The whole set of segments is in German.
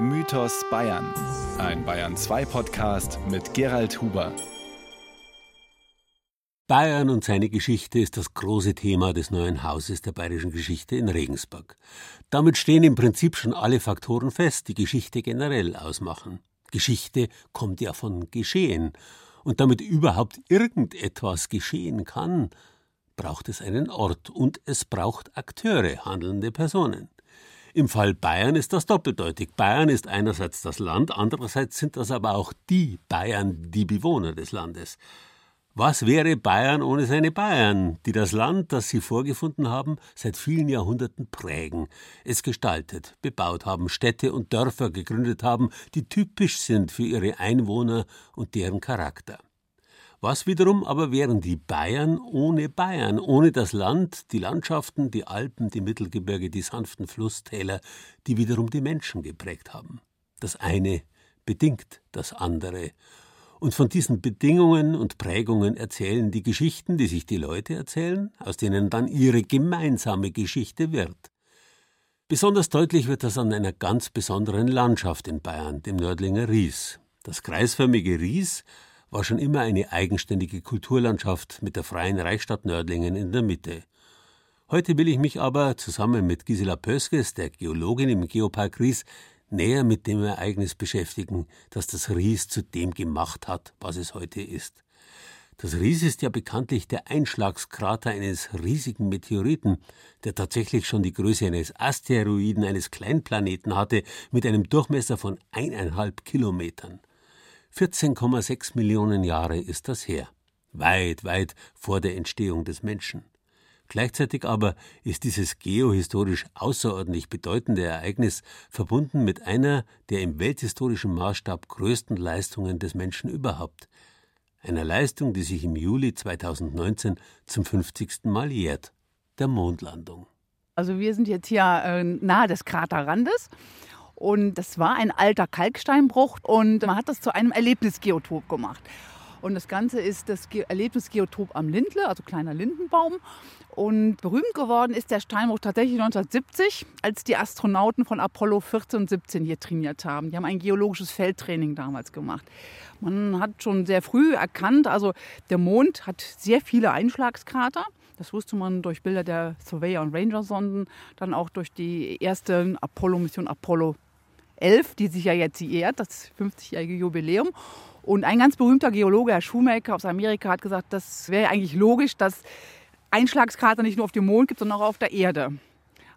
Mythos Bayern. Ein Bayern 2 Podcast mit Gerald Huber. Bayern und seine Geschichte ist das große Thema des neuen Hauses der bayerischen Geschichte in Regensburg. Damit stehen im Prinzip schon alle Faktoren fest, die Geschichte generell ausmachen. Geschichte kommt ja von Geschehen. Und damit überhaupt irgendetwas geschehen kann, braucht es einen Ort und es braucht Akteure, handelnde Personen. Im Fall Bayern ist das doppeldeutig. Bayern ist einerseits das Land, andererseits sind das aber auch die Bayern, die Bewohner des Landes. Was wäre Bayern ohne seine Bayern, die das Land, das sie vorgefunden haben, seit vielen Jahrhunderten prägen, es gestaltet, bebaut haben, Städte und Dörfer gegründet haben, die typisch sind für ihre Einwohner und deren Charakter. Was wiederum aber wären die Bayern ohne Bayern, ohne das Land, die Landschaften, die Alpen, die Mittelgebirge, die sanften Flusstäler, die wiederum die Menschen geprägt haben. Das eine bedingt das andere. Und von diesen Bedingungen und Prägungen erzählen die Geschichten, die sich die Leute erzählen, aus denen dann ihre gemeinsame Geschichte wird. Besonders deutlich wird das an einer ganz besonderen Landschaft in Bayern, dem Nördlinger Ries. Das kreisförmige Ries war schon immer eine eigenständige Kulturlandschaft mit der freien Reichsstadt Nördlingen in der Mitte. Heute will ich mich aber zusammen mit Gisela Pöskes, der Geologin im Geopark Ries, näher mit dem Ereignis beschäftigen, das das Ries zu dem gemacht hat, was es heute ist. Das Ries ist ja bekanntlich der Einschlagskrater eines riesigen Meteoriten, der tatsächlich schon die Größe eines Asteroiden, eines Kleinplaneten hatte, mit einem Durchmesser von eineinhalb Kilometern. 14,6 Millionen Jahre ist das her. Weit, weit vor der Entstehung des Menschen. Gleichzeitig aber ist dieses geohistorisch außerordentlich bedeutende Ereignis verbunden mit einer der im welthistorischen Maßstab größten Leistungen des Menschen überhaupt. Einer Leistung, die sich im Juli 2019 zum 50. Mal jährt, der Mondlandung. Also wir sind jetzt hier äh, nahe des Kraterrandes und das war ein alter Kalksteinbruch und man hat das zu einem Erlebnisgeotop gemacht. Und das Ganze ist das Erlebnisgeotop am Lindle, also kleiner Lindenbaum. Und berühmt geworden ist der Steinbruch tatsächlich 1970, als die Astronauten von Apollo 14 und 17 hier trainiert haben. Die haben ein geologisches Feldtraining damals gemacht. Man hat schon sehr früh erkannt, also der Mond hat sehr viele Einschlagskrater. Das wusste man durch Bilder der Surveyor- und Ranger-Sonden, dann auch durch die erste Apollo-Mission Apollo 11, die sich ja jetzt jährt, das 50-jährige Jubiläum. Und ein ganz berühmter Geologe, Herr Schumacher aus Amerika, hat gesagt, das wäre eigentlich logisch, dass Einschlagskrater nicht nur auf dem Mond gibt, sondern auch auf der Erde.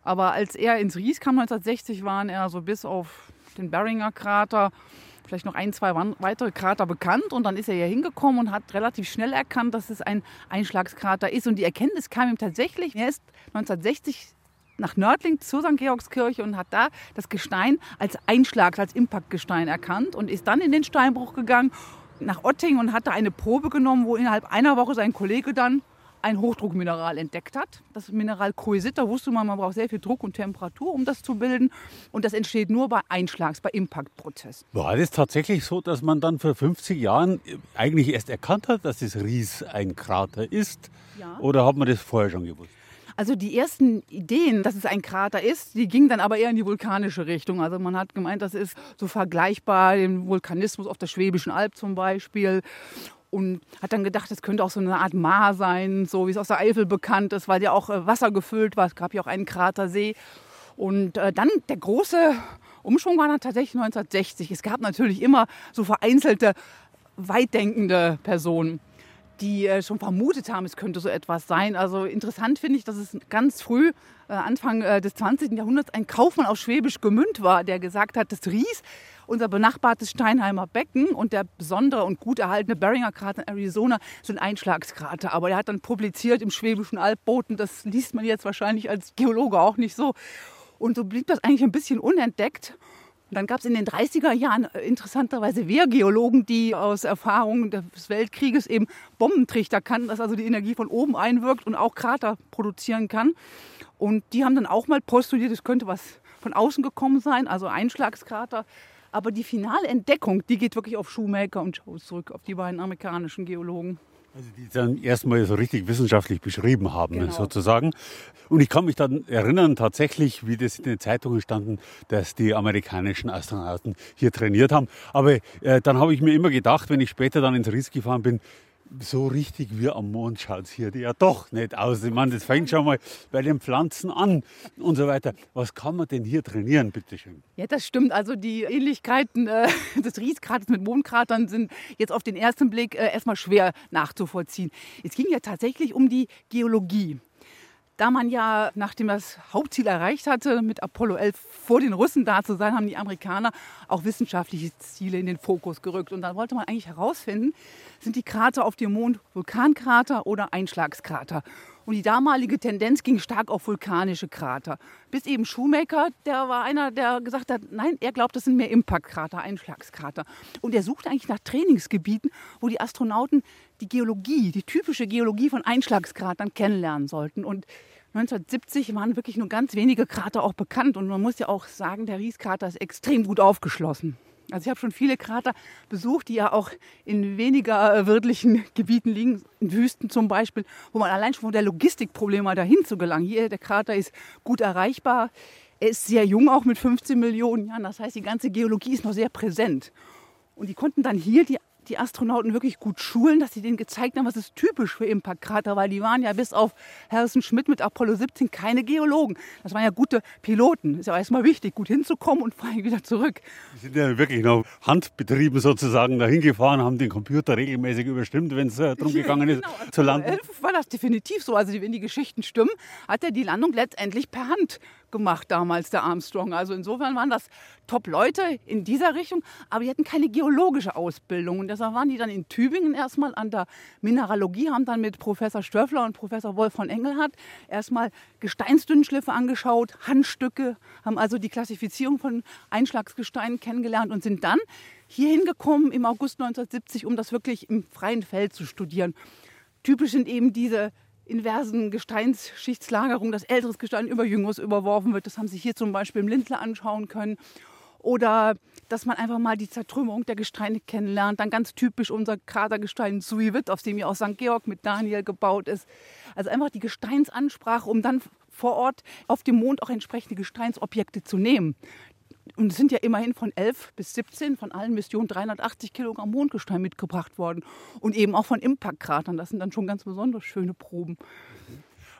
Aber als er ins Ries kam 1960, waren er so bis auf den Beringer Krater, vielleicht noch ein, zwei weitere Krater bekannt. Und dann ist er hier hingekommen und hat relativ schnell erkannt, dass es ein Einschlagskrater ist. Und die Erkenntnis kam ihm tatsächlich. Er ist 1960 nach Nördling zur St. Georgskirche und hat da das Gestein als Einschlags-, als Impactgestein erkannt und ist dann in den Steinbruch gegangen nach Otting und hat da eine Probe genommen, wo innerhalb einer Woche sein Kollege dann ein Hochdruckmineral entdeckt hat. Das Mineral Coesit, da wusste man, man braucht sehr viel Druck und Temperatur, um das zu bilden. Und das entsteht nur bei Einschlags-, bei Impaktprozessen. War das tatsächlich so, dass man dann vor 50 Jahren eigentlich erst erkannt hat, dass das Ries ein Krater ist? Ja. Oder hat man das vorher schon gewusst? Also die ersten Ideen, dass es ein Krater ist, die gingen dann aber eher in die vulkanische Richtung. Also man hat gemeint, das ist so vergleichbar dem Vulkanismus auf der Schwäbischen Alb zum Beispiel. Und hat dann gedacht, es könnte auch so eine Art Maar sein, so wie es aus der Eifel bekannt ist, weil ja auch äh, Wasser gefüllt war. Es gab ja auch einen Kratersee. Und äh, dann der große Umschwung war dann tatsächlich 1960. Es gab natürlich immer so vereinzelte, weitdenkende Personen die äh, schon vermutet haben, es könnte so etwas sein. Also interessant finde ich, dass es ganz früh, äh, Anfang äh, des 20. Jahrhunderts, ein Kaufmann aus Schwäbisch Gemünd war, der gesagt hat, das Ries, unser benachbartes Steinheimer Becken und der besondere und gut erhaltene Beringer Krater in Arizona sind Einschlagskrater. Aber er hat dann publiziert im Schwäbischen Albboten, das liest man jetzt wahrscheinlich als Geologe auch nicht so. Und so blieb das eigentlich ein bisschen unentdeckt. Und dann gab es in den 30er Jahren äh, interessanterweise Wehrgeologen, die aus Erfahrungen des Weltkrieges eben Bombentrichter kannten, dass also die Energie von oben einwirkt und auch Krater produzieren kann. Und die haben dann auch mal postuliert, es könnte was von außen gekommen sein, also Einschlagskrater. Aber die finale Entdeckung, die geht wirklich auf Schumacher und Jones zurück, auf die beiden amerikanischen Geologen. Also die dann erstmal so richtig wissenschaftlich beschrieben haben, genau. sozusagen. Und ich kann mich dann erinnern, tatsächlich, wie das in den Zeitungen standen, dass die amerikanischen Astronauten hier trainiert haben. Aber äh, dann habe ich mir immer gedacht, wenn ich später dann ins Ries gefahren bin, so richtig wie am Mond schaut es hier ja doch nicht aus. Ich meine, das fängt schon mal bei den Pflanzen an und so weiter. Was kann man denn hier trainieren, bitteschön? Ja, das stimmt. Also die Ähnlichkeiten äh, des Rieskraters mit Mondkratern sind jetzt auf den ersten Blick äh, erstmal schwer nachzuvollziehen. Es ging ja tatsächlich um die Geologie. Da man ja, nachdem das Hauptziel erreicht hatte, mit Apollo 11 vor den Russen da zu sein, haben die Amerikaner auch wissenschaftliche Ziele in den Fokus gerückt. Und dann wollte man eigentlich herausfinden, sind die Krater auf dem Mond Vulkankrater oder Einschlagskrater? Und die damalige Tendenz ging stark auf vulkanische Krater. Bis eben Shoemaker, der war einer, der gesagt hat, nein, er glaubt, das sind mehr Impactkrater, Einschlagskrater. Und er suchte eigentlich nach Trainingsgebieten, wo die Astronauten die Geologie, die typische Geologie von Einschlagskratern kennenlernen sollten. Und 1970 waren wirklich nur ganz wenige Krater auch bekannt. Und man muss ja auch sagen, der Rieskrater ist extrem gut aufgeschlossen. Also ich habe schon viele Krater besucht, die ja auch in weniger äh, wirtlichen Gebieten liegen, in Wüsten zum Beispiel, wo man allein schon von der Logistik Probleme hat, dahin zu gelangen. Hier, der Krater ist gut erreichbar. Er ist sehr jung, auch mit 15 Millionen Jahren. Das heißt, die ganze Geologie ist noch sehr präsent. Und die konnten dann hier die die Astronauten wirklich gut schulen, dass sie denen gezeigt haben, was ist typisch für Impactkrater, weil die waren ja bis auf Harrison Schmidt mit Apollo 17 keine Geologen. Das waren ja gute Piloten. Ist ja erstmal wichtig, gut hinzukommen und vor allem wieder zurück. Die sind ja wirklich noch handbetrieben sozusagen dahin gefahren, haben den Computer regelmäßig überstimmt, wenn es äh, darum gegangen ist, genau. zu landen. War das definitiv so. Also wenn die Geschichten stimmen, hat er die Landung letztendlich per Hand gemacht damals, der Armstrong. Also insofern waren das Top-Leute in dieser Richtung, aber die hatten keine geologische Ausbildung. Und deshalb waren die dann in Tübingen erstmal an der Mineralogie, haben dann mit Professor Stöffler und Professor Wolf von Engelhardt erstmal Gesteinsdünnschliffe angeschaut, Handstücke, haben also die Klassifizierung von Einschlagsgesteinen kennengelernt und sind dann hier hingekommen im August 1970, um das wirklich im freien Feld zu studieren. Typisch sind eben diese inversen Gesteinsschichtslagerung, dass älteres Gestein über jüngeres überworfen wird. Das haben Sie hier zum Beispiel im Lindler anschauen können. Oder dass man einfach mal die Zertrümmerung der Gesteine kennenlernt. Dann ganz typisch unser Kratergestein Suivit, auf dem ja auch St. Georg mit Daniel gebaut ist. Also einfach die Gesteinsansprache, um dann vor Ort auf dem Mond auch entsprechende Gesteinsobjekte zu nehmen und es sind ja immerhin von 11 bis 17 von allen Missionen 380 Kilogramm Mondgestein mitgebracht worden. Und eben auch von Impactkratern. Das sind dann schon ganz besonders schöne Proben.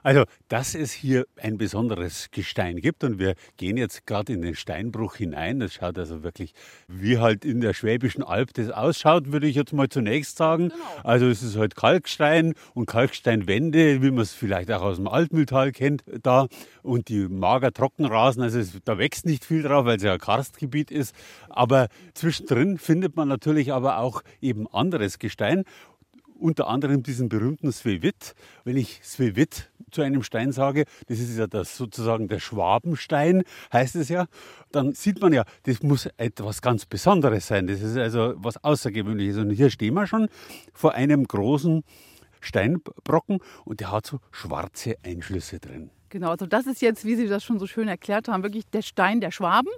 Also, dass es hier ein besonderes Gestein gibt und wir gehen jetzt gerade in den Steinbruch hinein. Das schaut also wirklich wie halt in der Schwäbischen Alb das ausschaut, würde ich jetzt mal zunächst sagen. Genau. Also es ist halt Kalkstein und Kalksteinwände, wie man es vielleicht auch aus dem Altmühltal kennt, da. Und die mager Trockenrasen, also es, da wächst nicht viel drauf, weil es ja ein Karstgebiet ist. Aber zwischendrin findet man natürlich aber auch eben anderes Gestein unter anderem diesen berühmten Svevit. Wenn ich Svevit zu einem Stein sage, das ist ja das sozusagen der Schwabenstein, heißt es ja, dann sieht man ja, das muss etwas ganz Besonderes sein. Das ist also was Außergewöhnliches. Und hier stehen wir schon vor einem großen Steinbrocken und der hat so schwarze Einschlüsse drin. Genau, also das ist jetzt, wie Sie das schon so schön erklärt haben, wirklich der Stein der Schwaben.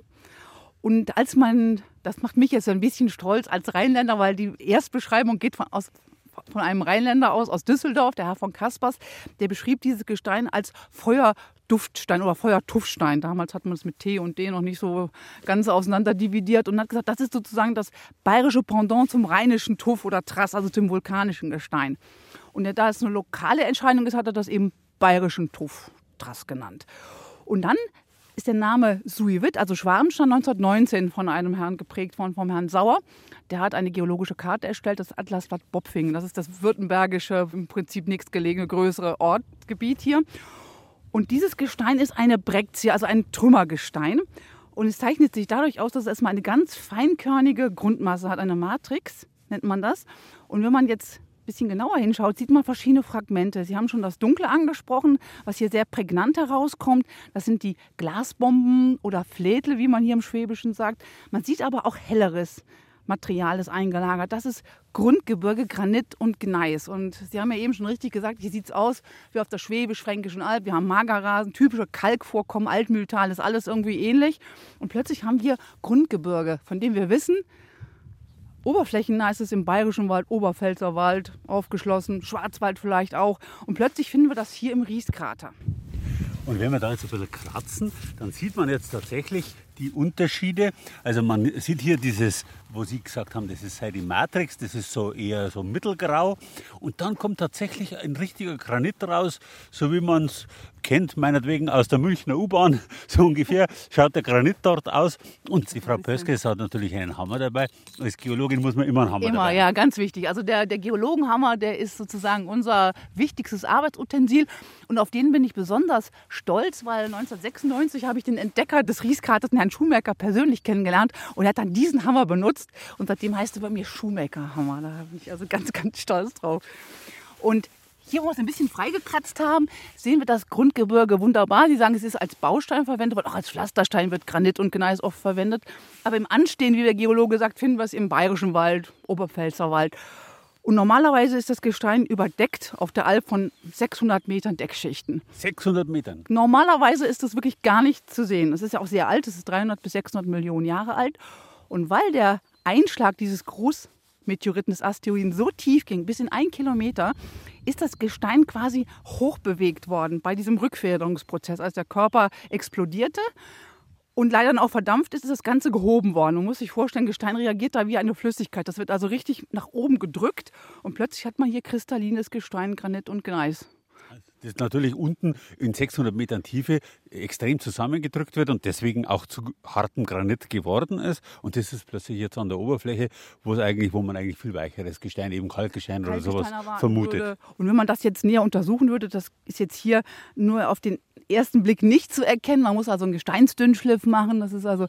Und als man, das macht mich jetzt ein bisschen stolz als Rheinländer, weil die Erstbeschreibung geht von, aus, von einem Rheinländer aus, aus Düsseldorf, der Herr von Kaspers, der beschrieb dieses Gestein als Feuerduftstein oder Feuertuffstein. Damals hat man es mit T und D noch nicht so ganz auseinander dividiert und hat gesagt, das ist sozusagen das bayerische Pendant zum rheinischen Tuff oder Trass, also zum vulkanischen Gestein. Und da es eine lokale Entscheidung ist, hat er das eben bayerischen Tuff, Trass genannt. Und dann ist der Name Suivit, also Schwabenstein, 1919 von einem Herrn geprägt worden, vom Herrn Sauer. Der hat eine geologische Karte erstellt, das Atlasblatt Bopfingen. Das ist das württembergische, im Prinzip nächstgelegene größere Ortgebiet hier. Und dieses Gestein ist eine Brekzie, also ein Trümmergestein. Und es zeichnet sich dadurch aus, dass es erstmal eine ganz feinkörnige Grundmasse hat, eine Matrix nennt man das. Und wenn man jetzt bisschen genauer hinschaut, sieht man verschiedene Fragmente. Sie haben schon das Dunkle angesprochen, was hier sehr prägnant herauskommt. Das sind die Glasbomben oder Flädel, wie man hier im Schwäbischen sagt. Man sieht aber auch helleres Material ist eingelagert. Das ist Grundgebirge, Granit und Gneis. Und Sie haben ja eben schon richtig gesagt, hier sieht es aus wie auf der Schwäbisch-Fränkischen Alb. Wir haben Magerrasen, typische Kalkvorkommen, Altmühltal, ist alles irgendwie ähnlich. Und plötzlich haben wir Grundgebirge, von dem wir wissen, oberflächennah ist es im Bayerischen Wald, Oberpfälzer Wald aufgeschlossen, Schwarzwald vielleicht auch. Und plötzlich finden wir das hier im Rieskrater. Und wenn wir da jetzt ein bisschen kratzen, dann sieht man jetzt tatsächlich die Unterschiede. Also man sieht hier dieses, wo Sie gesagt haben, das ist die Matrix, das ist so eher so mittelgrau. Und dann kommt tatsächlich ein richtiger Granit raus, so wie man es kennt, meinetwegen aus der Münchner U-Bahn, so ungefähr schaut der Granit dort aus. Und die Frau Pöskes hat natürlich einen Hammer dabei. Als Geologin muss man immer einen Hammer immer, dabei Immer, ja, ganz wichtig. Also der, der Geologenhammer, der ist sozusagen unser wichtigstes Arbeitsutensil. Und auf den bin ich besonders stolz, weil 1996 habe ich den Entdecker des Rieskraters, den Herrn Schumacher, persönlich kennengelernt. Und er hat dann diesen Hammer benutzt. Und seitdem heißt er bei mir Schumacher-Hammer. Da bin ich also ganz, ganz stolz drauf. Und hier, wo wir es ein bisschen freigekratzt haben, sehen wir das Grundgebirge wunderbar. Sie sagen, es ist als Baustein verwendet worden, auch als Pflasterstein wird Granit und Gneis oft verwendet. Aber im Anstehen, wie der Geologe sagt, finden wir es im Bayerischen Wald, Oberpfälzer Wald. Und normalerweise ist das Gestein überdeckt auf der Alp von 600 Metern Deckschichten. 600 Metern? Normalerweise ist das wirklich gar nicht zu sehen. Es ist ja auch sehr alt, es ist 300 bis 600 Millionen Jahre alt. Und weil der Einschlag dieses Großmeteoriten des Asteroiden so tief ging, bis in ein Kilometer, ist das Gestein quasi hochbewegt worden bei diesem Rückfederungsprozess, als der Körper explodierte. Und leider dann auch verdampft ist, ist das Ganze gehoben worden. Man muss sich vorstellen, Gestein reagiert da wie eine Flüssigkeit. Das wird also richtig nach oben gedrückt und plötzlich hat man hier kristallines Gestein, Granit und Gneis das natürlich unten in 600 Metern Tiefe extrem zusammengedrückt wird und deswegen auch zu hartem Granit geworden ist. Und das ist plötzlich jetzt an der Oberfläche, wo es eigentlich, wo man eigentlich viel weicheres Gestein, eben Kalkgestein oder sowas vermutet. Würde. Und wenn man das jetzt näher untersuchen würde, das ist jetzt hier nur auf den ersten Blick nicht zu erkennen. Man muss also einen Gesteinsdünnschliff machen. Das ist also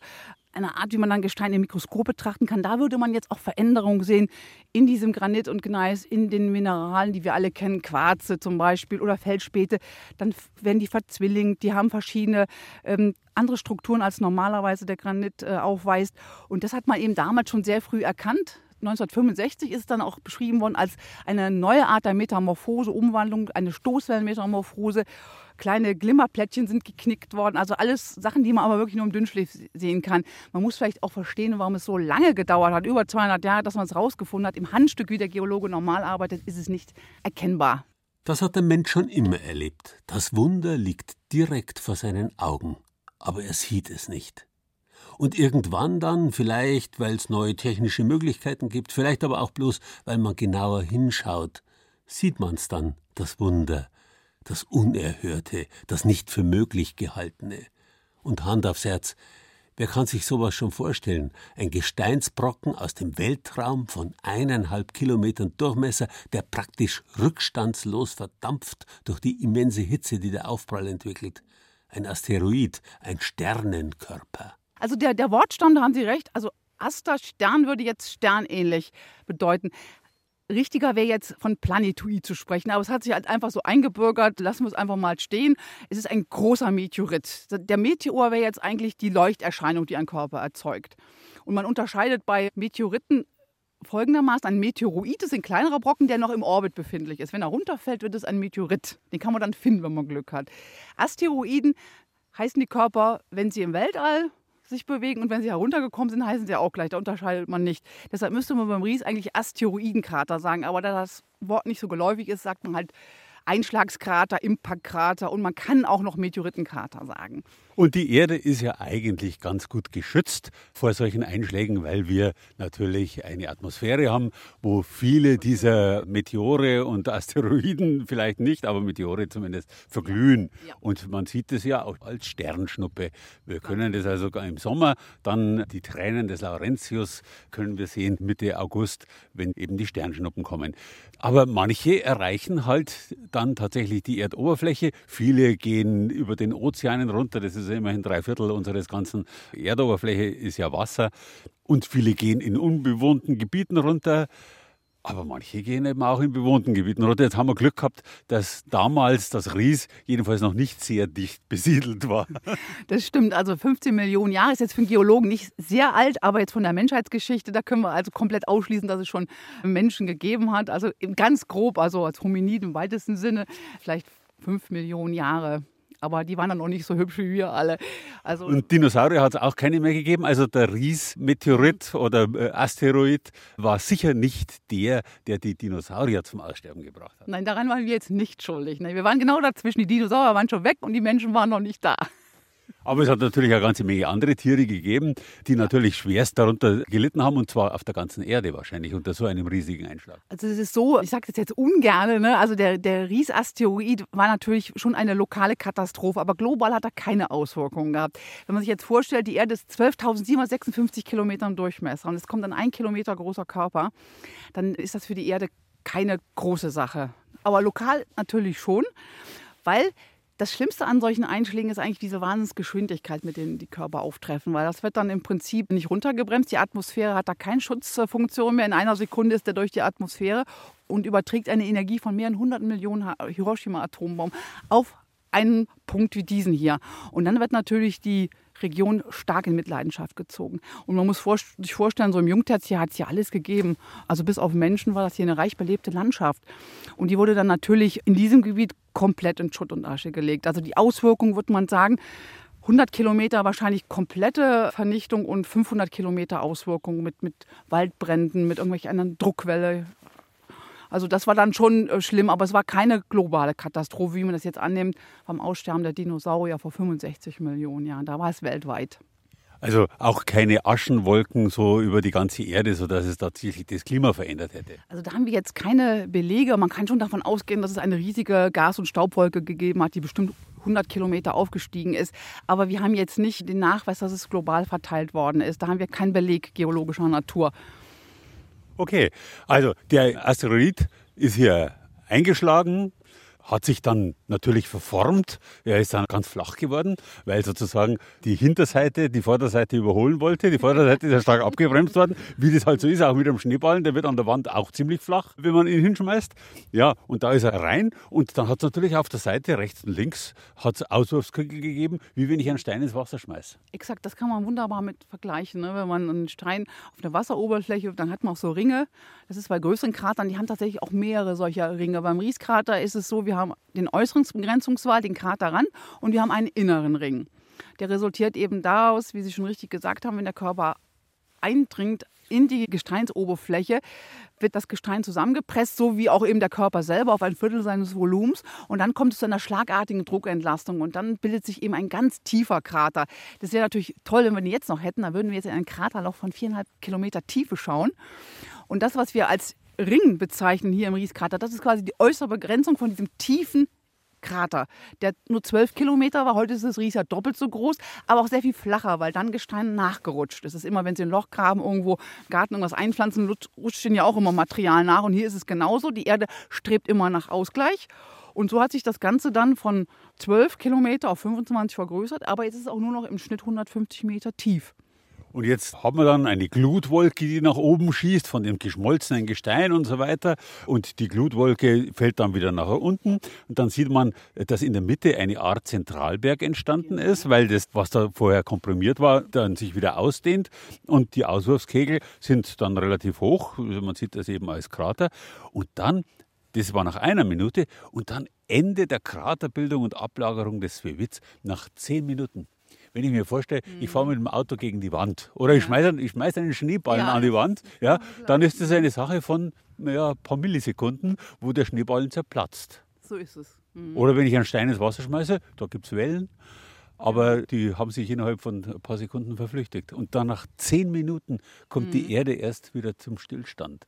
eine Art, wie man dann Gestein im Mikroskop betrachten kann. Da würde man jetzt auch Veränderungen sehen in diesem Granit und Gneis, in den Mineralen, die wir alle kennen, Quarze zum Beispiel oder Feldspäte. Dann werden die verzwillingt, die haben verschiedene ähm, andere Strukturen, als normalerweise der Granit äh, aufweist. Und das hat man eben damals schon sehr früh erkannt. 1965 ist es dann auch beschrieben worden als eine neue Art der Metamorphose, Umwandlung, eine Stoßwellenmetamorphose kleine Glimmerplättchen sind geknickt worden. Also alles Sachen, die man aber wirklich nur im Dünnschliff sehen kann. Man muss vielleicht auch verstehen, warum es so lange gedauert hat, über 200 Jahre, dass man es rausgefunden hat. Im Handstück, wie der Geologe normal arbeitet, ist es nicht erkennbar. Das hat der Mensch schon immer erlebt. Das Wunder liegt direkt vor seinen Augen, aber er sieht es nicht. Und irgendwann dann, vielleicht weil es neue technische Möglichkeiten gibt, vielleicht aber auch bloß, weil man genauer hinschaut, sieht man es dann, das Wunder, das Unerhörte, das nicht für möglich gehaltene. Und Hand aufs Herz, wer kann sich sowas schon vorstellen? Ein Gesteinsbrocken aus dem Weltraum von eineinhalb Kilometern Durchmesser, der praktisch rückstandslos verdampft durch die immense Hitze, die der Aufprall entwickelt. Ein Asteroid, ein Sternenkörper. Also der, der Wortstamm, da haben Sie recht. Also Aster Stern würde jetzt sternähnlich bedeuten. Richtiger wäre jetzt von Planetoid zu sprechen, aber es hat sich halt einfach so eingebürgert. Lassen wir es einfach mal stehen. Es ist ein großer Meteorit. Der Meteor wäre jetzt eigentlich die Leuchterscheinung, die ein Körper erzeugt. Und man unterscheidet bei Meteoriten folgendermaßen: Ein Meteoroid ist ein kleinerer Brocken, der noch im Orbit befindlich ist. Wenn er runterfällt, wird es ein Meteorit. Den kann man dann finden, wenn man Glück hat. Asteroiden heißen die Körper, wenn sie im Weltall sich bewegen und wenn sie heruntergekommen sind, heißen sie auch gleich. Da unterscheidet man nicht. Deshalb müsste man beim Ries eigentlich Asteroidenkrater sagen. Aber da das Wort nicht so geläufig ist, sagt man halt Einschlagskrater, Impactkrater und man kann auch noch Meteoritenkrater sagen. Und die Erde ist ja eigentlich ganz gut geschützt vor solchen Einschlägen, weil wir natürlich eine Atmosphäre haben, wo viele dieser Meteore und Asteroiden vielleicht nicht, aber Meteore zumindest verglühen. Ja. Und man sieht es ja auch als Sternschnuppe. Wir können das also im Sommer, dann die Tränen des Laurentius können wir sehen Mitte August, wenn eben die Sternschnuppen kommen. Aber manche erreichen halt dann tatsächlich die Erdoberfläche. Viele gehen über den Ozeanen runter. Das ist ist immerhin drei Viertel unseres ganzen Erdoberfläche ist ja Wasser. Und viele gehen in unbewohnten Gebieten runter. Aber manche gehen eben auch in bewohnten Gebieten runter. Jetzt haben wir Glück gehabt, dass damals das Ries jedenfalls noch nicht sehr dicht besiedelt war. Das stimmt. Also 15 Millionen Jahre ist jetzt für einen Geologen nicht sehr alt, aber jetzt von der Menschheitsgeschichte, da können wir also komplett ausschließen, dass es schon Menschen gegeben hat. Also ganz grob, also als Hominid im weitesten Sinne, vielleicht 5 Millionen Jahre aber die waren dann auch nicht so hübsch wie wir alle. Also und Dinosaurier hat es auch keine mehr gegeben. Also der Ries-Meteorit oder äh, Asteroid war sicher nicht der, der die Dinosaurier zum Aussterben gebracht hat. Nein, daran waren wir jetzt nicht schuldig. Ne? Wir waren genau dazwischen. Die Dinosaurier waren schon weg und die Menschen waren noch nicht da. Aber es hat natürlich eine ganze Menge andere Tiere gegeben, die natürlich schwerst darunter gelitten haben und zwar auf der ganzen Erde wahrscheinlich unter so einem riesigen Einschlag. Also es ist so, ich sage das jetzt ungern, ne? also der, der Ries-Asteroid war natürlich schon eine lokale Katastrophe, aber global hat er keine Auswirkungen gehabt. Wenn man sich jetzt vorstellt, die Erde ist 12.756 Kilometer im Durchmesser und es kommt dann ein Kilometer großer Körper, dann ist das für die Erde keine große Sache. Aber lokal natürlich schon, weil das Schlimmste an solchen Einschlägen ist eigentlich diese Wahnsinnsgeschwindigkeit, mit denen die Körper auftreffen, weil das wird dann im Prinzip nicht runtergebremst. Die Atmosphäre hat da keine Schutzfunktion mehr. In einer Sekunde ist er durch die Atmosphäre und überträgt eine Energie von mehreren hundert Millionen Hiroshima-Atombomben auf einen Punkt wie diesen hier. Und dann wird natürlich die Region stark in Mitleidenschaft gezogen. Und man muss sich vorstellen, so im Jungtertiär hat es ja alles gegeben. Also bis auf Menschen war das hier eine reich belebte Landschaft. Und die wurde dann natürlich in diesem Gebiet komplett in Schutt und Asche gelegt. Also die Auswirkungen, würde man sagen, 100 Kilometer wahrscheinlich komplette Vernichtung und 500 Kilometer Auswirkungen mit, mit Waldbränden, mit irgendwelchen anderen Druckwelle, also das war dann schon äh, schlimm, aber es war keine globale Katastrophe, wie man das jetzt annimmt, beim Aussterben der Dinosaurier vor 65 Millionen Jahren. Da war es weltweit. Also auch keine Aschenwolken so über die ganze Erde, sodass es tatsächlich das Klima verändert hätte. Also da haben wir jetzt keine Belege. Man kann schon davon ausgehen, dass es eine riesige Gas- und Staubwolke gegeben hat, die bestimmt 100 Kilometer aufgestiegen ist. Aber wir haben jetzt nicht den Nachweis, dass es global verteilt worden ist. Da haben wir keinen Beleg geologischer Natur. Okay, also der Asteroid ist hier eingeschlagen, hat sich dann natürlich verformt. Er ist dann ganz flach geworden, weil sozusagen die Hinterseite die Vorderseite überholen wollte. Die Vorderseite ist ja stark abgebremst worden, wie das halt so ist, auch mit dem Schneeballen. Der wird an der Wand auch ziemlich flach, wenn man ihn hinschmeißt. Ja, und da ist er rein. Und dann hat es natürlich auf der Seite rechts und links hat's Auswurfskügel gegeben, wie wenn ich einen Stein ins Wasser schmeiße. Exakt, das kann man wunderbar mit vergleichen. Ne? Wenn man einen Stein auf der Wasseroberfläche, dann hat man auch so Ringe. Das ist bei größeren Kratern, die haben tatsächlich auch mehrere solcher Ringe. Beim Rieskrater ist es so, wir haben den äußeren Begrenzungswall, den Krater ran und wir haben einen inneren Ring. Der resultiert eben daraus, wie Sie schon richtig gesagt haben, wenn der Körper eindringt in die Gesteinsoberfläche, wird das Gestein zusammengepresst, so wie auch eben der Körper selber auf ein Viertel seines Volumens. Und dann kommt es zu einer schlagartigen Druckentlastung und dann bildet sich eben ein ganz tiefer Krater. Das wäre natürlich toll, wenn wir den jetzt noch hätten. Da würden wir jetzt in ein Kraterloch von viereinhalb Kilometer Tiefe schauen. Und das, was wir als Ring bezeichnen hier im Rieskrater, das ist quasi die äußere Begrenzung von diesem tiefen Krater, der nur zwölf Kilometer war. Heute ist das Ries ja doppelt so groß, aber auch sehr viel flacher, weil dann Gestein nachgerutscht ist. Es ist immer, wenn Sie ein Loch graben, irgendwo Garten irgendwas einpflanzen, rutscht Ihnen ja auch immer Material nach. Und hier ist es genauso. Die Erde strebt immer nach Ausgleich. Und so hat sich das Ganze dann von 12 Kilometer auf 25 vergrößert, aber jetzt ist es auch nur noch im Schnitt 150 Meter tief. Und jetzt haben wir dann eine Glutwolke, die nach oben schießt von dem geschmolzenen Gestein und so weiter. Und die Glutwolke fällt dann wieder nach unten. Und dann sieht man, dass in der Mitte eine Art Zentralberg entstanden ist, weil das, was da vorher komprimiert war, dann sich wieder ausdehnt. Und die Auswurfskegel sind dann relativ hoch. Also man sieht das eben als Krater. Und dann das war nach einer Minute und dann Ende der Kraterbildung und Ablagerung des Swewitz nach zehn Minuten wenn ich mir vorstelle, mhm. ich fahre mit dem Auto gegen die Wand oder ich schmeiße, ich schmeiße einen Schneeballen ja. an die Wand, ja, dann ist das eine Sache von naja, ein paar Millisekunden, wo der Schneeballen zerplatzt. So ist es. Mhm. Oder wenn ich einen Stein ins Wasser schmeiße, da gibt es Wellen. Aber die haben sich innerhalb von ein paar Sekunden verflüchtigt. Und dann nach zehn Minuten kommt mhm. die Erde erst wieder zum Stillstand.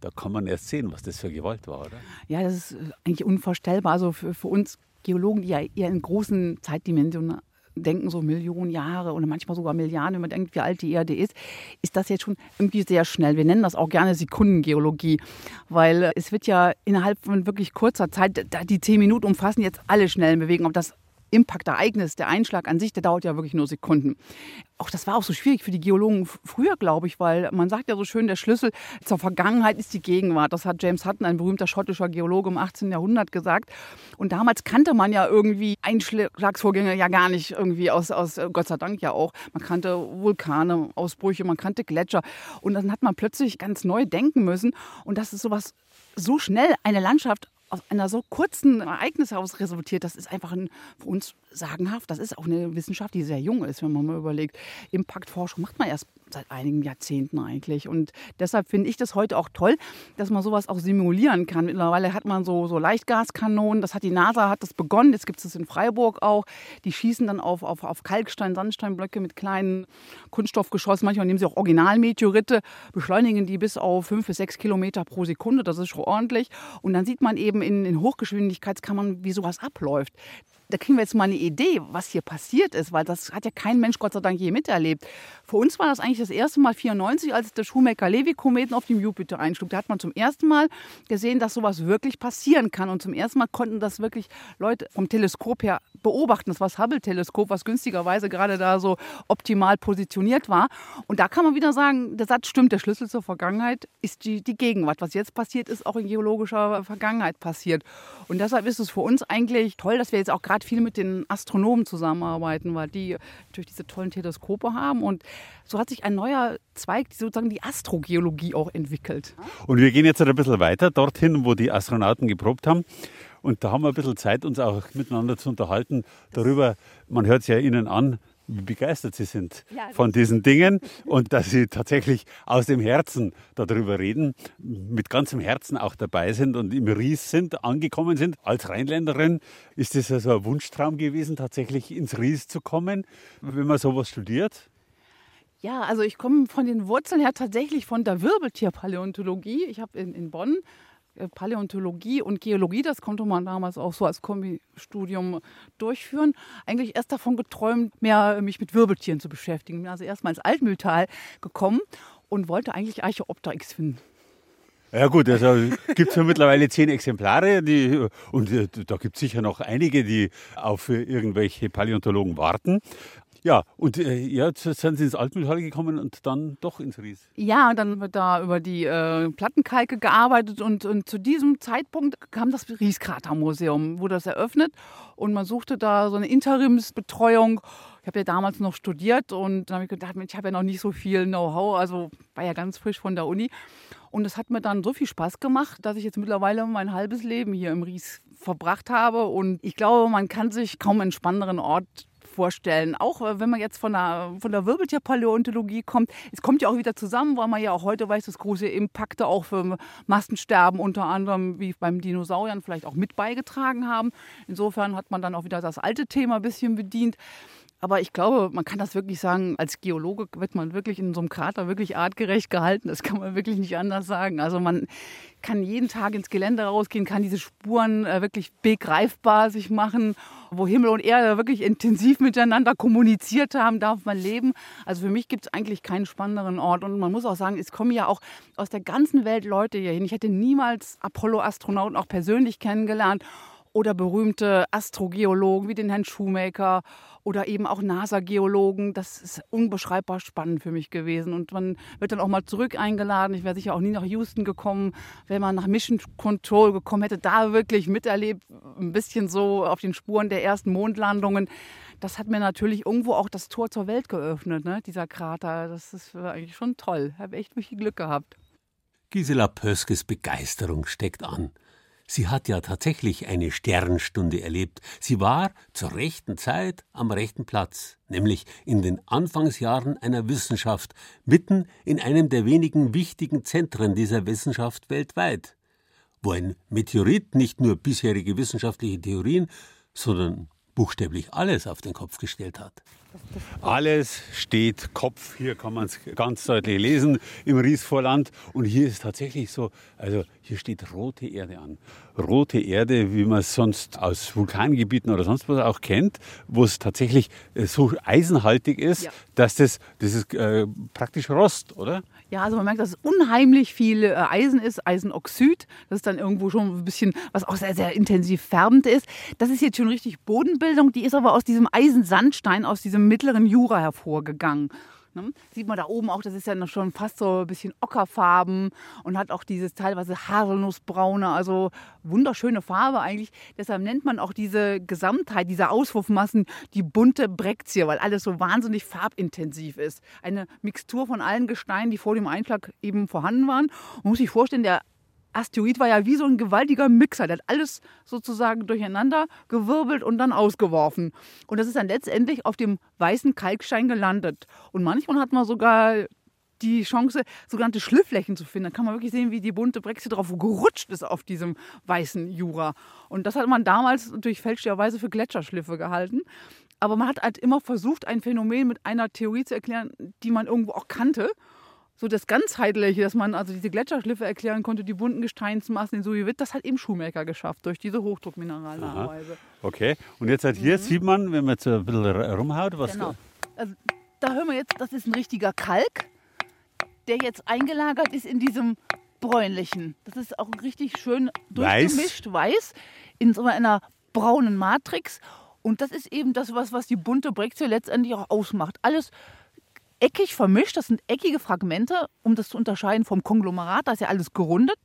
Da kann man erst sehen, was das für Gewalt war, oder? Ja, das ist eigentlich unvorstellbar. Also für, für uns Geologen, die ja eher in großen Zeitdimensionen denken, so Millionen Jahre oder manchmal sogar Milliarden, wenn man denkt, wie alt die Erde ist, ist das jetzt schon irgendwie sehr schnell. Wir nennen das auch gerne Sekundengeologie, weil es wird ja innerhalb von wirklich kurzer Zeit, die zehn Minuten umfassen jetzt alle schnellen Bewegungen, ob das Impactereignis, der Einschlag an sich, der dauert ja wirklich nur Sekunden. Auch das war auch so schwierig für die Geologen früher, glaube ich, weil man sagt ja so schön, der Schlüssel zur Vergangenheit ist die Gegenwart. Das hat James Hutton, ein berühmter schottischer Geologe im 18. Jahrhundert gesagt. Und damals kannte man ja irgendwie Einschlagsvorgänge ja gar nicht irgendwie aus, aus Gott sei Dank ja auch. Man kannte Vulkane, Ausbrüche, man kannte Gletscher. Und dann hat man plötzlich ganz neu denken müssen. Und das ist sowas so schnell eine Landschaft aus einer so kurzen Ereignis heraus resultiert, das ist einfach ein, für uns sagenhaft. Das ist auch eine Wissenschaft, die sehr jung ist, wenn man mal überlegt. Impaktforschung macht man erst seit einigen Jahrzehnten eigentlich. Und deshalb finde ich das heute auch toll, dass man sowas auch simulieren kann. Mittlerweile hat man so, so Leichtgaskanonen, das hat die NASA hat das begonnen, jetzt gibt es das in Freiburg auch. Die schießen dann auf, auf, auf Kalkstein, Sandsteinblöcke mit kleinen Kunststoffgeschossen. Manchmal nehmen sie auch Originalmeteorite, beschleunigen die bis auf fünf bis sechs Kilometer pro Sekunde. Das ist schon ordentlich. Und dann sieht man eben in, in Hochgeschwindigkeitskammern, wie sowas abläuft da kriegen wir jetzt mal eine Idee, was hier passiert ist, weil das hat ja kein Mensch Gott sei Dank je miterlebt. Für uns war das eigentlich das erste Mal 94, als der Shoemaker-Levy-Kometen auf dem Jupiter einschlug. Da hat man zum ersten Mal gesehen, dass sowas wirklich passieren kann. Und zum ersten Mal konnten das wirklich Leute vom Teleskop her beobachten. Das war das Hubble-Teleskop, was günstigerweise gerade da so optimal positioniert war. Und da kann man wieder sagen, der Satz stimmt, der Schlüssel zur Vergangenheit ist die, die Gegenwart. Was jetzt passiert, ist auch in geologischer Vergangenheit passiert. Und deshalb ist es für uns eigentlich toll, dass wir jetzt auch gerade gerade viel mit den Astronomen zusammenarbeiten, weil die natürlich diese tollen Teleskope haben. Und so hat sich ein neuer Zweig, sozusagen die Astrogeologie, auch entwickelt. Und wir gehen jetzt ein bisschen weiter dorthin, wo die Astronauten geprobt haben. Und da haben wir ein bisschen Zeit, uns auch miteinander zu unterhalten darüber. Man hört es ja Ihnen an, wie begeistert Sie sind ja, von diesen Dingen und dass Sie tatsächlich aus dem Herzen darüber reden, mit ganzem Herzen auch dabei sind und im Ries sind, angekommen sind. Als Rheinländerin ist es also ein Wunschtraum gewesen, tatsächlich ins Ries zu kommen, wenn man sowas studiert? Ja, also ich komme von den Wurzeln her tatsächlich von der Wirbeltierpaläontologie. Ich habe in, in Bonn Paläontologie und Geologie, das konnte man damals auch so als Kombistudium durchführen, eigentlich erst davon geträumt, mehr mich mit Wirbeltieren zu beschäftigen. Bin also erstmal ins Altmühltal gekommen und wollte eigentlich Archeopteryx finden. Ja gut, also gibt es ja mittlerweile zehn Exemplare die, und äh, da gibt es sicher noch einige, die auf irgendwelche Paläontologen warten. Ja, und äh, jetzt sind Sie ins Altmühltal gekommen und dann doch ins Ries. Ja, dann wird da über die äh, Plattenkalke gearbeitet und, und zu diesem Zeitpunkt kam das Rieskratermuseum, wurde das eröffnet und man suchte da so eine Interimsbetreuung. Ich habe ja damals noch studiert und dann habe ich gedacht, ich habe ja noch nicht so viel Know-how, also war ja ganz frisch von der Uni. Und es hat mir dann so viel Spaß gemacht, dass ich jetzt mittlerweile mein halbes Leben hier im Ries verbracht habe. Und ich glaube, man kann sich kaum einen spannenderen Ort vorstellen. Auch äh, wenn man jetzt von der, von der Wirbeltierpaläontologie kommt. Es kommt ja auch wieder zusammen, weil man ja auch heute weiß, dass große Impakte auch für Massensterben unter anderem wie beim Dinosauriern vielleicht auch mit beigetragen haben. Insofern hat man dann auch wieder das alte Thema ein bisschen bedient. Aber ich glaube, man kann das wirklich sagen, als Geologe wird man wirklich in so einem Krater wirklich artgerecht gehalten. Das kann man wirklich nicht anders sagen. Also man kann jeden Tag ins Gelände rausgehen, kann diese Spuren äh, wirklich begreifbar sich machen, wo Himmel und Erde wirklich intensiv miteinander kommuniziert haben, darf man leben. Also für mich gibt es eigentlich keinen spannenderen Ort. Und man muss auch sagen, es kommen ja auch aus der ganzen Welt Leute hier hin. Ich hätte niemals Apollo-Astronauten auch persönlich kennengelernt oder berühmte Astrogeologen wie den Herrn Shoemaker oder eben auch NASA-Geologen. Das ist unbeschreibbar spannend für mich gewesen. Und man wird dann auch mal zurück eingeladen. Ich wäre sicher auch nie nach Houston gekommen, wenn man nach Mission Control gekommen hätte, da wirklich miterlebt, ein bisschen so auf den Spuren der ersten Mondlandungen. Das hat mir natürlich irgendwo auch das Tor zur Welt geöffnet, ne? dieser Krater. Das ist eigentlich schon toll. Habe echt viel Glück gehabt. Gisela Pöskes Begeisterung steckt an. Sie hat ja tatsächlich eine Sternstunde erlebt. Sie war zur rechten Zeit am rechten Platz, nämlich in den Anfangsjahren einer Wissenschaft, mitten in einem der wenigen wichtigen Zentren dieser Wissenschaft weltweit, wo ein Meteorit nicht nur bisherige wissenschaftliche Theorien, sondern buchstäblich alles auf den Kopf gestellt hat. Alles steht Kopf, hier kann man es ganz deutlich lesen im Riesvorland. Und hier ist tatsächlich so, also hier steht rote Erde an. Rote Erde, wie man es sonst aus Vulkangebieten oder sonst was auch kennt, wo es tatsächlich äh, so eisenhaltig ist, ja. dass das, das ist äh, praktisch Rost, oder? Ja, also man merkt, dass es unheimlich viel äh, Eisen ist, Eisenoxid. Das ist dann irgendwo schon ein bisschen, was auch sehr, sehr intensiv färbend ist. Das ist jetzt schon richtig Bodenbildung. Die ist aber aus diesem Eisensandstein, aus diesem mittleren Jura hervorgegangen. Ne? Sieht man da oben auch, das ist ja schon fast so ein bisschen ockerfarben und hat auch dieses teilweise haselnussbraune, also wunderschöne Farbe eigentlich. Deshalb nennt man auch diese Gesamtheit, diese Auswurfmassen die bunte Brekzie, weil alles so wahnsinnig farbintensiv ist. Eine Mixtur von allen Gesteinen, die vor dem Einschlag eben vorhanden waren. Man muss sich vorstellen, der Asteroid war ja wie so ein gewaltiger Mixer. Der hat alles sozusagen durcheinander gewirbelt und dann ausgeworfen. Und das ist dann letztendlich auf dem weißen Kalkstein gelandet. Und manchmal hat man sogar die Chance, sogenannte Schlifflächen zu finden. Da kann man wirklich sehen, wie die bunte Brexit drauf gerutscht ist auf diesem weißen Jura. Und das hat man damals natürlich fälschlicherweise für Gletscherschliffe gehalten. Aber man hat halt immer versucht, ein Phänomen mit einer Theorie zu erklären, die man irgendwo auch kannte. So das Ganzheitliche, dass man also diese Gletscherschliffe erklären konnte, die bunten Gesteinsmassen in Suivit, das hat eben Schumacher geschafft durch diese Hochdruckmineralnachweise. Okay, und jetzt halt hier mhm. sieht man, wenn man jetzt ein bisschen rumhaut, was. Genau. Also, da hören wir jetzt, das ist ein richtiger Kalk der jetzt eingelagert ist in diesem bräunlichen. Das ist auch richtig schön durchgemischt, weiß, weiß in so einer braunen Matrix. Und das ist eben das, was, was die bunte Brexit letztendlich auch ausmacht. Alles eckig vermischt, das sind eckige Fragmente, um das zu unterscheiden vom Konglomerat, da ist ja alles gerundet.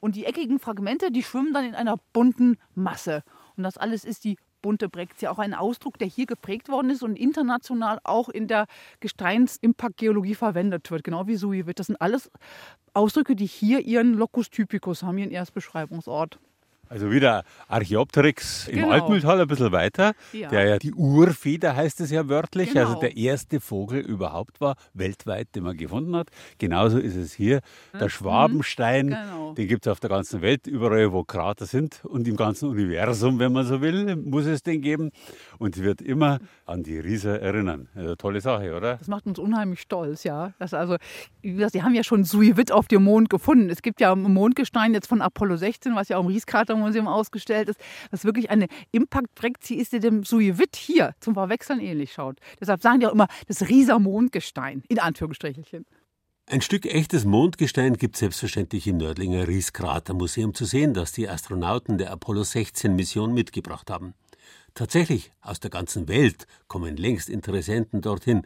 Und die eckigen Fragmente, die schwimmen dann in einer bunten Masse. Und das alles ist die bunte Brexit auch ein Ausdruck, der hier geprägt worden ist und international auch in der Gesteinsimpaktgeologie verwendet wird, genau wie Suivit. Das sind alles Ausdrücke, die hier ihren Locus typicus haben, ihren Erstbeschreibungsort. Also wieder Archaeopteryx im genau. Altmühltal ein bisschen weiter, ja. der ja die Urfeder heißt es ja wörtlich, also genau. also der erste Vogel überhaupt war, weltweit, den man gefunden hat. Genauso ist es hier. Der mhm. Schwabenstein, genau. den gibt es auf der ganzen Welt, überall wo Krater sind und im ganzen Universum, wenn man so will, muss es den geben. Und wird immer an die Riese erinnern. Also tolle Sache, oder? Das macht uns unheimlich stolz, ja. Das also, die haben ja schon Suivit auf dem Mond gefunden. Es gibt ja Mondgestein jetzt von Apollo 16, was ja auch im Rieskrater Museum ausgestellt ist, was wirklich eine Impact-Brekzi ist, die dem Suivit hier zum Verwechseln ähnlich schaut. Deshalb sagen die auch immer das Rieser Mondgestein, in Anführungsstrichelchen. Ein Stück echtes Mondgestein gibt es selbstverständlich im Nördlinger Rieskratermuseum zu sehen, das die Astronauten der Apollo 16 Mission mitgebracht haben. Tatsächlich, aus der ganzen Welt kommen längst Interessenten dorthin,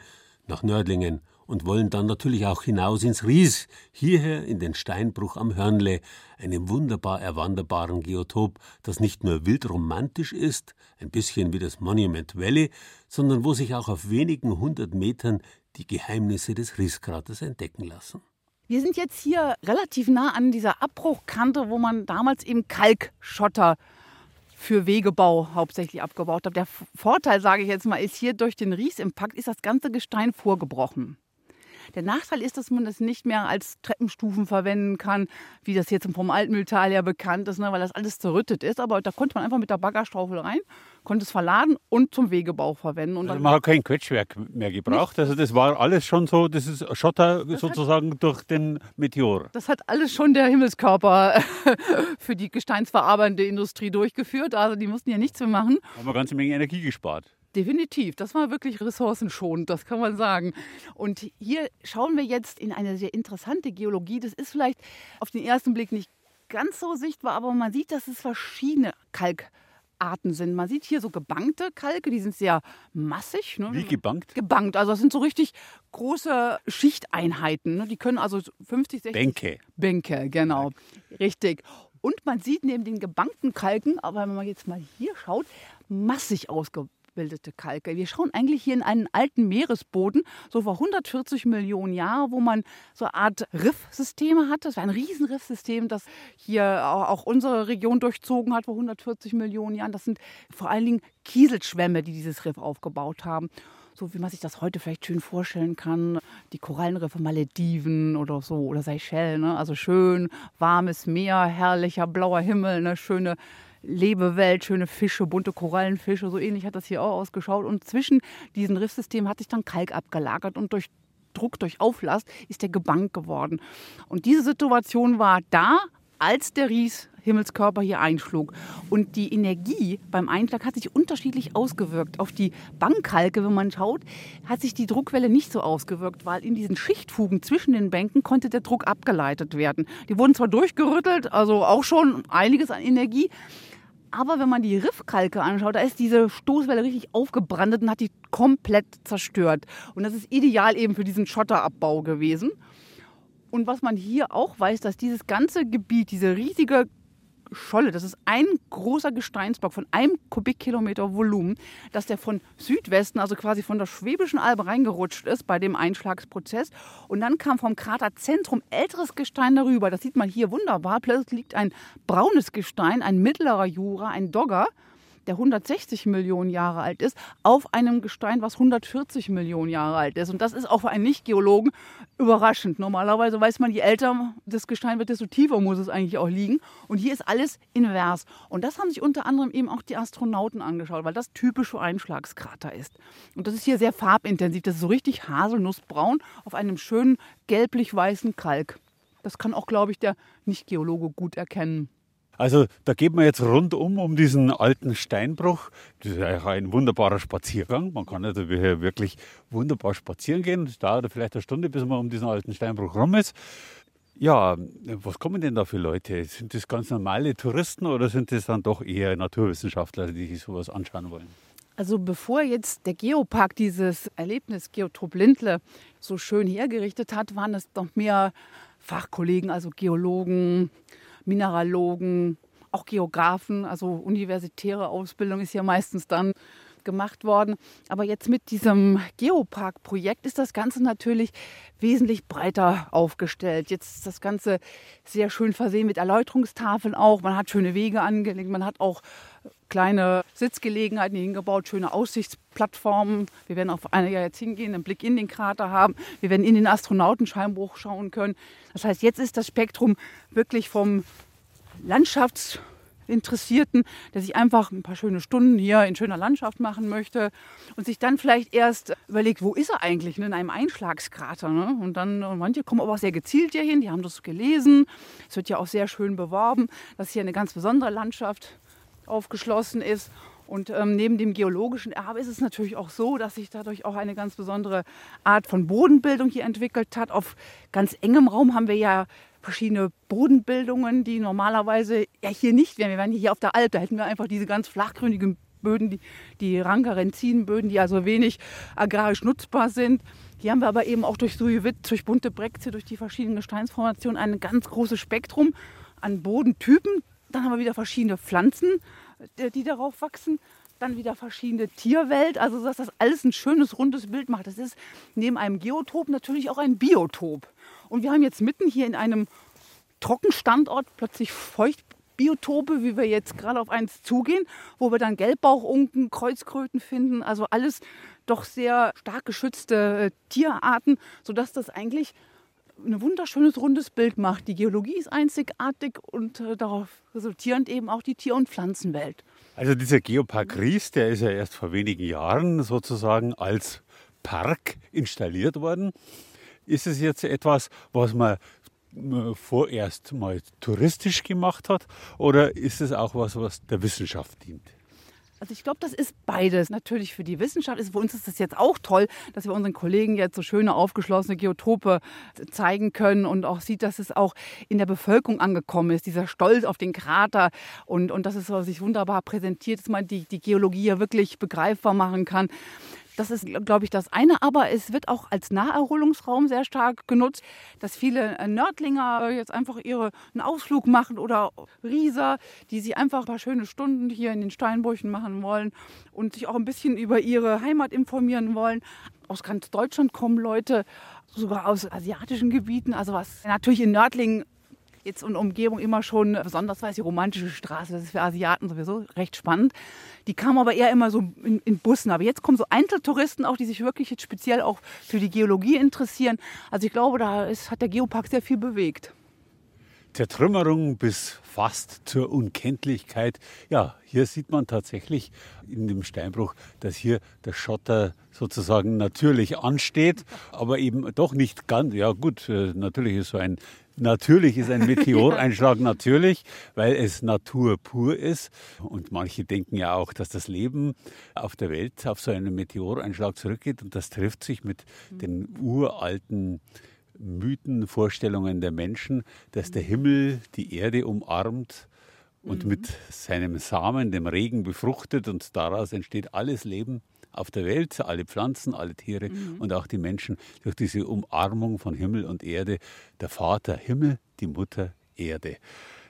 nach Nördlingen und wollen dann natürlich auch hinaus ins Ries, hierher in den Steinbruch am Hörnle, einem wunderbar erwanderbaren Geotop, das nicht nur wild romantisch ist, ein bisschen wie das Monument Valley, sondern wo sich auch auf wenigen hundert Metern die Geheimnisse des Rieskraters entdecken lassen. Wir sind jetzt hier relativ nah an dieser Abbruchkante, wo man damals eben Kalkschotter für Wegebau hauptsächlich abgebaut hat. Der Vorteil, sage ich jetzt mal, ist hier durch den Riesimpakt ist das ganze Gestein vorgebrochen. Der Nachteil ist, dass man das nicht mehr als Treppenstufen verwenden kann, wie das jetzt vom Altmühltal ja bekannt ist, ne, weil das alles zerrüttet ist. Aber da konnte man einfach mit der Baggerstraufel rein, konnte es verladen und zum Wegebau verwenden. Und also man hat kein Quetschwerk mehr gebraucht. Nicht. Also das war alles schon so, das ist Schotter das sozusagen hat, durch den Meteor. Das hat alles schon der Himmelskörper für die gesteinsverarbeitende Industrie durchgeführt. Also die mussten ja nichts mehr machen. Haben wir eine ganze Menge Energie gespart. Definitiv, das war wirklich ressourcenschonend, das kann man sagen. Und hier schauen wir jetzt in eine sehr interessante Geologie. Das ist vielleicht auf den ersten Blick nicht ganz so sichtbar, aber man sieht, dass es verschiedene Kalkarten sind. Man sieht hier so gebankte Kalke, die sind sehr massig. Ne? Wie gebankt? Gebankt, also das sind so richtig große Schichteinheiten. Ne? Die können also 50, 60... Bänke. Bänke, genau. Richtig. Und man sieht neben den gebankten Kalken, aber wenn man jetzt mal hier schaut, massig ausgebaut abgebildete Kalke. Wir schauen eigentlich hier in einen alten Meeresboden, so vor 140 Millionen Jahren, wo man so eine Art Riffsysteme hatte. Das war ein Riesenriffsystem, das hier auch unsere Region durchzogen hat vor 140 Millionen Jahren. Das sind vor allen Dingen Kieselschwämme, die dieses Riff aufgebaut haben so wie man sich das heute vielleicht schön vorstellen kann. Die Korallenriffe Malediven oder so oder Seychellen. Ne? Also schön warmes Meer, herrlicher blauer Himmel, eine schöne Lebewelt, schöne Fische, bunte Korallenfische, so ähnlich hat das hier auch ausgeschaut. Und zwischen diesen Riffsystemen hat sich dann Kalk abgelagert und durch Druck, durch Auflast ist der gebankt geworden. Und diese Situation war da, als der Ries Himmelskörper hier einschlug. Und die Energie beim Einschlag hat sich unterschiedlich ausgewirkt. Auf die Bankkalke, wenn man schaut, hat sich die Druckwelle nicht so ausgewirkt, weil in diesen Schichtfugen zwischen den Bänken konnte der Druck abgeleitet werden. Die wurden zwar durchgerüttelt, also auch schon einiges an Energie, aber wenn man die Riffkalke anschaut, da ist diese Stoßwelle richtig aufgebrandet und hat die komplett zerstört. Und das ist ideal eben für diesen Schotterabbau gewesen. Und was man hier auch weiß, dass dieses ganze Gebiet, diese riesige Scholle. Das ist ein großer Gesteinsblock von einem Kubikkilometer Volumen, dass der von Südwesten, also quasi von der Schwäbischen Albe reingerutscht ist bei dem Einschlagsprozess. Und dann kam vom Kraterzentrum älteres Gestein darüber. Das sieht man hier wunderbar. Plötzlich liegt ein braunes Gestein, ein mittlerer Jura, ein Dogger der 160 Millionen Jahre alt ist, auf einem Gestein, was 140 Millionen Jahre alt ist. Und das ist auch für einen Nicht-Geologen überraschend. Normalerweise weiß man, je älter das Gestein wird, desto tiefer muss es eigentlich auch liegen. Und hier ist alles invers. Und das haben sich unter anderem eben auch die Astronauten angeschaut, weil das typische Einschlagskrater ist. Und das ist hier sehr farbintensiv. Das ist so richtig haselnussbraun auf einem schönen gelblich-weißen Kalk. Das kann auch, glaube ich, der Nicht-Geologe gut erkennen. Also da geht man jetzt rundum um diesen alten Steinbruch. Das ist ja ein wunderbarer Spaziergang. Man kann also hier wirklich wunderbar spazieren gehen. Es dauert vielleicht eine Stunde, bis man um diesen alten Steinbruch rum ist. Ja, was kommen denn da für Leute? Sind das ganz normale Touristen oder sind das dann doch eher Naturwissenschaftler, die sich sowas anschauen wollen? Also bevor jetzt der Geopark dieses Erlebnis Geotrop Lindle so schön hergerichtet hat, waren es doch mehr Fachkollegen, also Geologen, Mineralogen, auch Geografen, also universitäre Ausbildung ist ja meistens dann gemacht worden. Aber jetzt mit diesem Geopark-Projekt ist das Ganze natürlich wesentlich breiter aufgestellt. Jetzt ist das Ganze sehr schön versehen mit Erläuterungstafeln auch. Man hat schöne Wege angelegt, man hat auch kleine Sitzgelegenheiten hingebaut, schöne Aussichtsplattformen. Wir werden auf eine ja jetzt hingehen, einen Blick in den Krater haben. Wir werden in den Astronautenscheinbruch schauen können. Das heißt, jetzt ist das Spektrum wirklich vom Landschafts Interessierten, der sich einfach ein paar schöne Stunden hier in schöner Landschaft machen möchte und sich dann vielleicht erst überlegt, wo ist er eigentlich, ne? in einem Einschlagskrater. Ne? Und dann, und manche kommen aber auch sehr gezielt hier hin, die haben das gelesen. Es wird ja auch sehr schön beworben, dass hier eine ganz besondere Landschaft aufgeschlossen ist. Und ähm, neben dem geologischen Erbe ist es natürlich auch so, dass sich dadurch auch eine ganz besondere Art von Bodenbildung hier entwickelt hat. Auf ganz engem Raum haben wir ja verschiedene Bodenbildungen, die normalerweise ja hier nicht wären. Wir wären hier auf der Alp, da hätten wir einfach diese ganz flachgründigen Böden, die, die Rankerenzinböden, die also wenig agrarisch nutzbar sind. Hier haben wir aber eben auch durch Sujewit, durch bunte Brexit, durch die verschiedenen Gesteinsformationen ein ganz großes Spektrum an Bodentypen. Dann haben wir wieder verschiedene Pflanzen, äh, die darauf wachsen. Dann wieder verschiedene Tierwelt, also dass das alles ein schönes, rundes Bild macht. Das ist neben einem Geotop natürlich auch ein Biotop. Und wir haben jetzt mitten hier in einem Trockenstandort plötzlich Feuchtbiotope, wie wir jetzt gerade auf eins zugehen, wo wir dann Gelbbauchunken, Kreuzkröten finden, also alles doch sehr stark geschützte äh, Tierarten, sodass das eigentlich ein wunderschönes rundes Bild macht. Die Geologie ist einzigartig und äh, darauf resultierend eben auch die Tier- und Pflanzenwelt. Also dieser Geopark Ries, der ist ja erst vor wenigen Jahren sozusagen als Park installiert worden. Ist es jetzt etwas, was man äh, vorerst mal touristisch gemacht hat oder ist es auch was, was der Wissenschaft dient? Also ich glaube, das ist beides. Natürlich für die Wissenschaft ist für uns ist es jetzt auch toll, dass wir unseren Kollegen jetzt so schöne aufgeschlossene Geotope zeigen können und auch sieht, dass es auch in der Bevölkerung angekommen ist, dieser Stolz auf den Krater und, und dass es sich wunderbar präsentiert, dass man die, die Geologie ja wirklich begreifbar machen kann. Das ist, glaube ich, das eine. Aber es wird auch als Naherholungsraum sehr stark genutzt, dass viele äh, Nördlinger äh, jetzt einfach ihre, einen Ausflug machen oder Rieser, die sich einfach ein paar schöne Stunden hier in den Steinbrüchen machen wollen und sich auch ein bisschen über ihre Heimat informieren wollen. Aus ganz Deutschland kommen Leute, sogar aus asiatischen Gebieten. Also was natürlich in Nördlingen jetzt in Umgebung immer schon, besonders weiß die romantische Straße, das ist für Asiaten sowieso recht spannend. Die kamen aber eher immer so in, in Bussen. Aber jetzt kommen so Einzeltouristen auch, die sich wirklich jetzt speziell auch für die Geologie interessieren. Also ich glaube, da ist, hat der Geopark sehr viel bewegt. Zertrümmerung bis fast zur Unkenntlichkeit. Ja, hier sieht man tatsächlich in dem Steinbruch, dass hier der Schotter sozusagen natürlich ansteht, aber eben doch nicht ganz. Ja gut, äh, natürlich ist so ein Natürlich ist ein Meteoreinschlag natürlich, weil es Natur pur ist. Und manche denken ja auch, dass das Leben auf der Welt auf so einen Meteoreinschlag zurückgeht. Und das trifft sich mit den uralten Mythen, Vorstellungen der Menschen, dass der Himmel die Erde umarmt und mhm. mit seinem Samen, dem Regen, befruchtet und daraus entsteht alles Leben auf der Welt, alle Pflanzen, alle Tiere mhm. und auch die Menschen durch diese Umarmung von Himmel und Erde, der Vater Himmel, die Mutter Erde.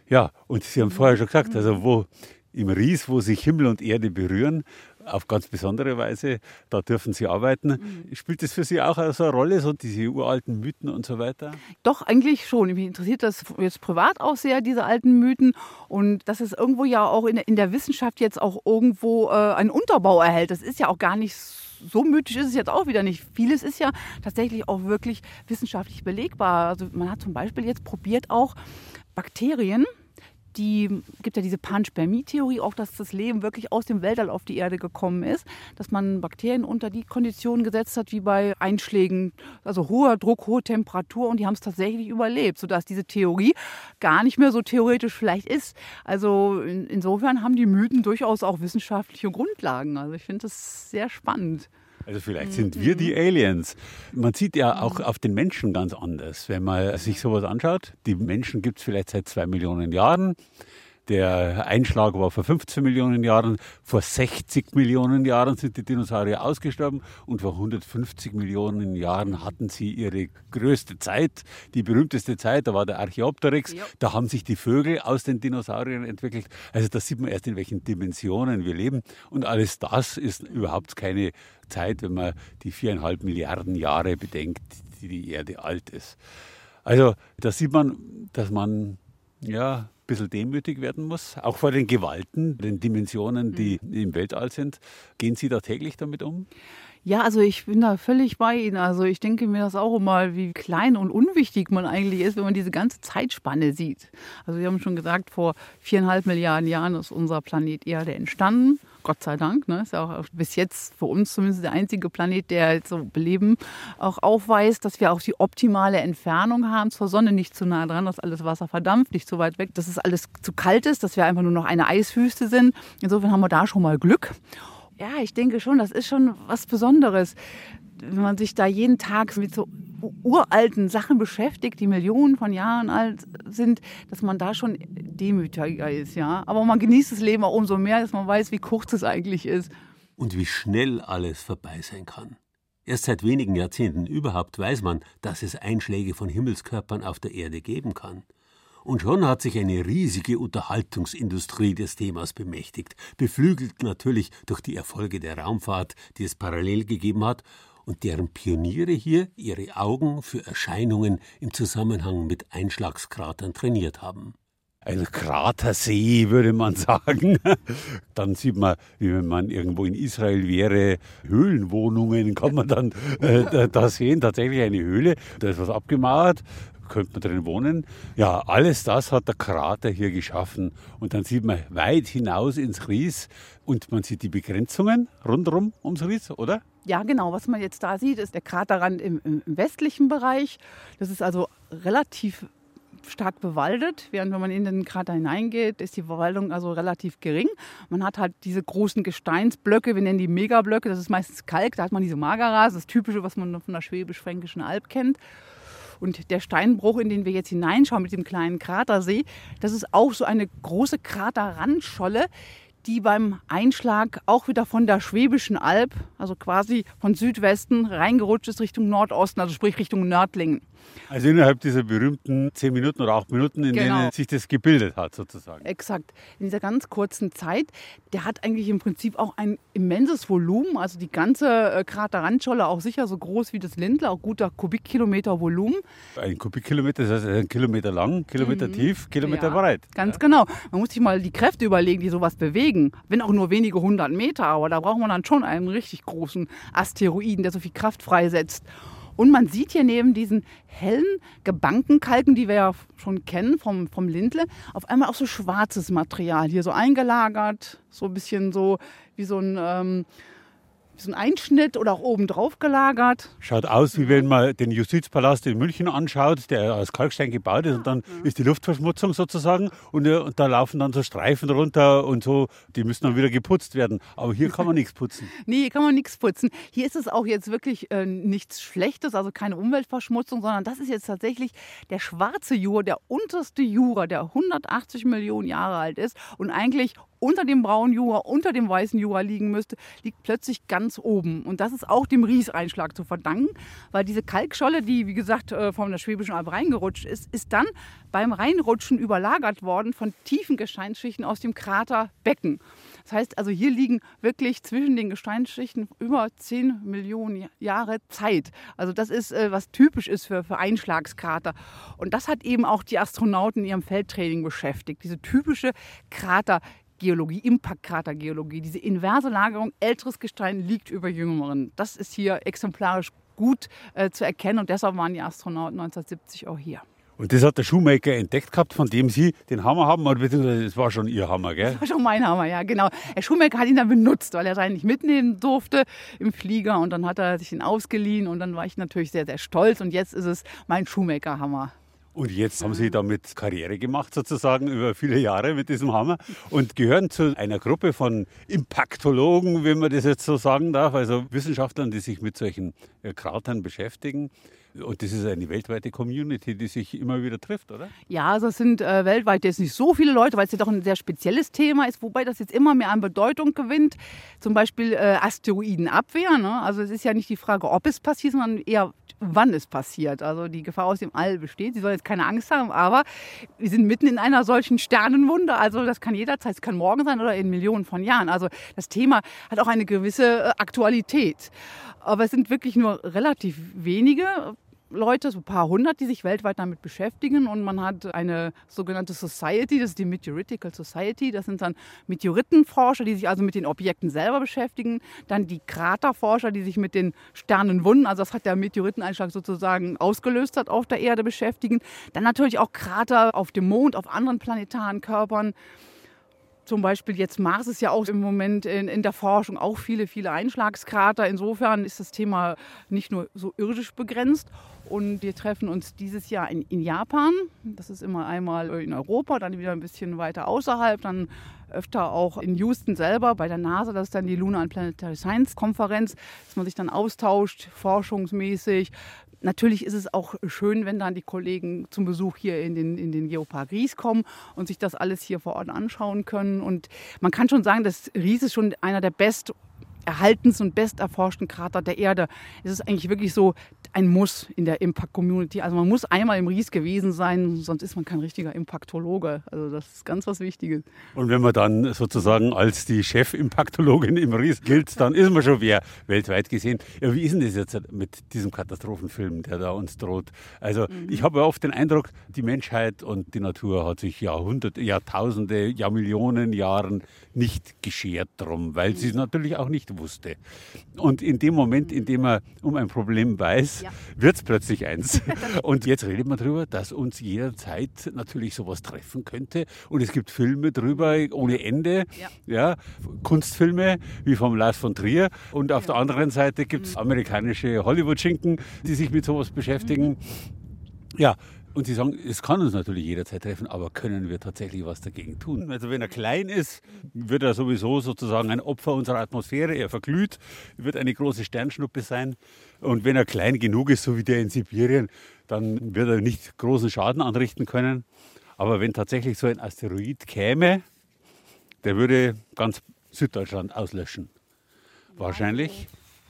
Ja, und Sie haben vorher schon gesagt, also wo im Ries, wo sich Himmel und Erde berühren, auf ganz besondere Weise, da dürfen Sie arbeiten. Mhm. Spielt das für Sie auch so eine Rolle, so diese uralten Mythen und so weiter? Doch, eigentlich schon. Mich interessiert das jetzt privat auch sehr, diese alten Mythen. Und dass es irgendwo ja auch in, in der Wissenschaft jetzt auch irgendwo äh, einen Unterbau erhält. Das ist ja auch gar nicht so mythisch ist es jetzt auch wieder nicht. Vieles ist ja tatsächlich auch wirklich wissenschaftlich belegbar. Also man hat zum Beispiel jetzt probiert auch Bakterien, die gibt ja diese Panspermie-Theorie, auch dass das Leben wirklich aus dem Weltall auf die Erde gekommen ist, dass man Bakterien unter die Konditionen gesetzt hat, wie bei Einschlägen, also hoher Druck, hohe Temperatur und die haben es tatsächlich überlebt, sodass diese Theorie gar nicht mehr so theoretisch vielleicht ist. Also in, insofern haben die Mythen durchaus auch wissenschaftliche Grundlagen. Also ich finde das sehr spannend. Also vielleicht sind wir die Aliens. Man sieht ja auch auf den Menschen ganz anders, wenn man sich sowas anschaut. Die Menschen gibt es vielleicht seit zwei Millionen Jahren. Der Einschlag war vor 15 Millionen Jahren. Vor 60 Millionen Jahren sind die Dinosaurier ausgestorben und vor 150 Millionen Jahren hatten sie ihre größte Zeit, die berühmteste Zeit. Da war der Archaeopteryx. Ja. Da haben sich die Vögel aus den Dinosauriern entwickelt. Also da sieht man erst, in welchen Dimensionen wir leben. Und alles das ist überhaupt keine Zeit, wenn man die viereinhalb Milliarden Jahre bedenkt, die die Erde alt ist. Also da sieht man, dass man ja ein bisschen demütig werden muss, auch vor den Gewalten, den Dimensionen, die mhm. im Weltall sind. Gehen Sie da täglich damit um? Ja, also ich bin da völlig bei Ihnen. Also ich denke mir das auch immer, wie klein und unwichtig man eigentlich ist, wenn man diese ganze Zeitspanne sieht. Also wir haben schon gesagt, vor viereinhalb Milliarden Jahren ist unser Planet Erde entstanden. Gott sei Dank. Ne? Ist ja auch bis jetzt für uns zumindest der einzige Planet, der so Beleben auch aufweist, dass wir auch die optimale Entfernung haben zur Sonne, nicht zu nah dran, dass alles Wasser verdampft, nicht zu weit weg, dass es alles zu kalt ist, dass wir einfach nur noch eine Eiswüste sind. Insofern haben wir da schon mal Glück. Ja, ich denke schon, das ist schon was Besonderes, wenn man sich da jeden Tag mit so uralten Sachen beschäftigt, die Millionen von Jahren alt sind, dass man da schon demütiger ist, ja. Aber man genießt das Leben auch umso mehr, dass man weiß, wie kurz es eigentlich ist. Und wie schnell alles vorbei sein kann. Erst seit wenigen Jahrzehnten überhaupt weiß man, dass es Einschläge von Himmelskörpern auf der Erde geben kann. Und schon hat sich eine riesige Unterhaltungsindustrie des Themas bemächtigt, beflügelt natürlich durch die Erfolge der Raumfahrt, die es parallel gegeben hat und deren Pioniere hier ihre Augen für Erscheinungen im Zusammenhang mit Einschlagskratern trainiert haben. Ein Kratersee, würde man sagen. Dann sieht man, wie wenn man irgendwo in Israel wäre, Höhlenwohnungen, kann man dann äh, da sehen, tatsächlich eine Höhle, da ist was abgemauert, könnte man drin wohnen. Ja, alles das hat der Krater hier geschaffen. Und dann sieht man weit hinaus ins Ries und man sieht die Begrenzungen rundherum ums Ries, oder? Ja, genau. Was man jetzt da sieht, ist der Kraterrand im, im westlichen Bereich. Das ist also relativ stark bewaldet, während wenn man in den Krater hineingeht, ist die Bewaldung also relativ gering. Man hat halt diese großen Gesteinsblöcke, wir nennen die Megablöcke, das ist meistens Kalk, da hat man diese Magaras, das Typische, was man von der Schwäbisch-Fränkischen Alb kennt. Und der Steinbruch, in den wir jetzt hineinschauen mit dem kleinen Kratersee, das ist auch so eine große Kraterrandscholle, die beim Einschlag auch wieder von der Schwäbischen Alb, also quasi von Südwesten, reingerutscht ist Richtung Nordosten, also sprich Richtung Nördlingen. Also innerhalb dieser berühmten zehn Minuten oder acht Minuten, in genau. denen sich das gebildet hat, sozusagen. Exakt. In dieser ganz kurzen Zeit, der hat eigentlich im Prinzip auch ein immenses Volumen. Also die ganze äh, Kraterrandscholle auch sicher so groß wie das Lindler, auch guter Kubikkilometer Volumen. Ein Kubikkilometer, das heißt ein Kilometer lang, Kilometer mhm. tief, Kilometer ja, breit. Ganz ja. genau. Man muss sich mal die Kräfte überlegen, die sowas bewegen. Wenn auch nur wenige hundert Meter, aber da braucht man dann schon einen richtig großen Asteroiden, der so viel Kraft freisetzt. Und man sieht hier neben diesen hellen, gebankten Kalken, die wir ja schon kennen vom, vom Lindle, auf einmal auch so schwarzes Material hier so eingelagert, so ein bisschen so wie so ein... Ähm, so ein Einschnitt oder auch oben drauf gelagert. Schaut aus, wie wenn man den Justizpalast in München anschaut, der aus Kalkstein gebaut ist und dann ja. ist die Luftverschmutzung sozusagen und, äh, und, da laufen dann so Streifen runter und so, die müssen dann wieder geputzt werden. Aber hier kann man nichts putzen. Nee, hier kann man nichts putzen. Hier ist es auch jetzt wirklich äh, nichts Schlechtes, also keine Umweltverschmutzung, sondern das ist jetzt tatsächlich der schwarze Jura, der unterste Jura, der 180 Millionen Jahre alt ist und eigentlich unter dem braunen Jura, unter dem weißen Jura liegen müsste, liegt plötzlich ganz oben. Und das ist auch dem Rieseinschlag zu verdanken, weil diese Kalkscholle, die wie gesagt äh, von der Schwäbischen Alb reingerutscht ist, ist dann beim Reinrutschen überlagert worden von tiefen Gesteinsschichten aus dem Kraterbecken. Das heißt also, hier liegen wirklich zwischen den Gesteinsschichten über 10 Millionen Jahre Zeit. Also das ist, äh, was typisch ist für, für Einschlagskrater. Und das hat eben auch die Astronauten in ihrem Feldtraining beschäftigt. Diese typische Krater. Geologie, Impaktkratergeologie, diese inverse Lagerung, älteres Gestein liegt über jüngeren. Das ist hier exemplarisch gut äh, zu erkennen und deshalb waren die Astronauten 1970 auch hier. Und das hat der Schuhmaker entdeckt gehabt, von dem Sie den Hammer haben, oder beziehungsweise das war schon Ihr Hammer, gell? Das war schon mein Hammer, ja, genau. Der Schuhmaker hat ihn dann benutzt, weil er seinen nicht mitnehmen durfte im Flieger und dann hat er sich ihn ausgeliehen und dann war ich natürlich sehr, sehr stolz und jetzt ist es mein Schuhmaker-Hammer. Und jetzt haben Sie damit Karriere gemacht, sozusagen über viele Jahre mit diesem Hammer und gehören zu einer Gruppe von Impaktologen, wenn man das jetzt so sagen darf, also Wissenschaftlern, die sich mit solchen äh, Kratern beschäftigen. Und das ist eine weltweite Community, die sich immer wieder trifft, oder? Ja, also es sind äh, weltweit jetzt nicht so viele Leute, weil es ja doch ein sehr spezielles Thema ist, wobei das jetzt immer mehr an Bedeutung gewinnt. Zum Beispiel äh, Asteroidenabwehr. Ne? Also es ist ja nicht die Frage, ob es passiert, sondern eher, wann es passiert. Also die Gefahr aus dem All besteht. Sie sollen jetzt keine Angst haben, aber wir sind mitten in einer solchen Sternenwunde. Also das kann jederzeit, es kann morgen sein oder in Millionen von Jahren. Also das Thema hat auch eine gewisse äh, Aktualität. Aber es sind wirklich nur relativ wenige. Leute, so ein paar hundert, die sich weltweit damit beschäftigen. Und man hat eine sogenannte Society, das ist die Meteoritical Society. Das sind dann Meteoritenforscher, die sich also mit den Objekten selber beschäftigen. Dann die Kraterforscher, die sich mit den Sternenwunden, also das hat der Meteoriteneinschlag sozusagen ausgelöst hat, auf der Erde beschäftigen. Dann natürlich auch Krater auf dem Mond, auf anderen planetaren Körpern zum Beispiel jetzt Mars ist ja auch im Moment in, in, der Forschung auch viele, viele Einschlagskrater. Insofern ist das Thema nicht nur so irdisch begrenzt. Und wir treffen uns dieses Jahr in, in Japan. Das ist immer einmal in Europa, dann wieder ein bisschen weiter außerhalb, dann öfter auch in Houston selber bei der NASA. Das ist dann die Lunar and Planetary Science Konferenz, dass man sich dann austauscht, forschungsmäßig, Natürlich ist es auch schön, wenn dann die Kollegen zum Besuch hier in den, in den Geopark Ries kommen und sich das alles hier vor Ort anschauen können. Und man kann schon sagen, dass Ries ist schon einer der best erhaltensten und besterforschten Krater der Erde. Es ist eigentlich wirklich so ein Muss in der Impact-Community. Also man muss einmal im Ries gewesen sein, sonst ist man kein richtiger Impaktologe. Also das ist ganz was Wichtiges. Und wenn man dann sozusagen als die Chef-Impaktologin im Ries gilt, dann ist man schon wer weltweit gesehen. Ja, wie ist denn das jetzt mit diesem Katastrophenfilm, der da uns droht? Also mhm. ich habe oft den Eindruck, die Menschheit und die Natur hat sich Jahrhunderte, Jahrtausende, Jahrmillionen Jahren nicht geschert drum, weil sie es natürlich auch nicht wusste. Und in dem Moment, in dem man um ein Problem weiß, ja. wird es plötzlich eins. Und jetzt redet man darüber, dass uns jederzeit natürlich sowas treffen könnte. Und es gibt Filme drüber ohne Ende. Ja. ja Kunstfilme wie vom Lars von Trier. Und auf ja. der anderen Seite gibt es mhm. amerikanische Hollywood-Schinken, die sich mit sowas beschäftigen. Mhm. Ja, und Sie sagen, es kann uns natürlich jederzeit treffen, aber können wir tatsächlich was dagegen tun? Also wenn er klein ist, wird er sowieso sozusagen ein Opfer unserer Atmosphäre. Er verglüht, wird eine große Sternschnuppe sein. Und wenn er klein genug ist, so wie der in Sibirien, dann wird er nicht großen Schaden anrichten können. Aber wenn tatsächlich so ein Asteroid käme, der würde ganz Süddeutschland auslöschen. Wahrscheinlich.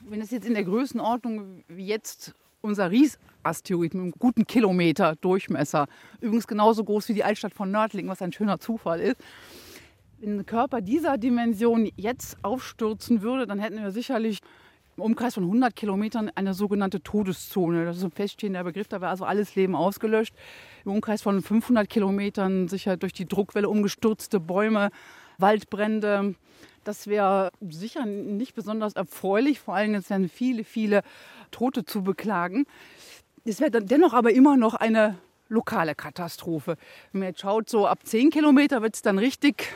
Wenn es jetzt in der Größenordnung wie jetzt unser Ries-Asteroid mit einem guten Kilometer Durchmesser. Übrigens genauso groß wie die Altstadt von Nördlingen, was ein schöner Zufall ist. Wenn ein Körper dieser Dimension jetzt aufstürzen würde, dann hätten wir sicherlich im Umkreis von 100 Kilometern eine sogenannte Todeszone. Das ist ein feststehender Begriff, da wäre also alles Leben ausgelöscht. Im Umkreis von 500 Kilometern sicher durch die Druckwelle umgestürzte Bäume, Waldbrände. Das wäre sicher nicht besonders erfreulich. Vor allem, es wären viele, viele Tote zu beklagen. Es wäre dennoch aber immer noch eine lokale Katastrophe. Wenn man jetzt schaut, so ab 10 Kilometer wird es dann richtig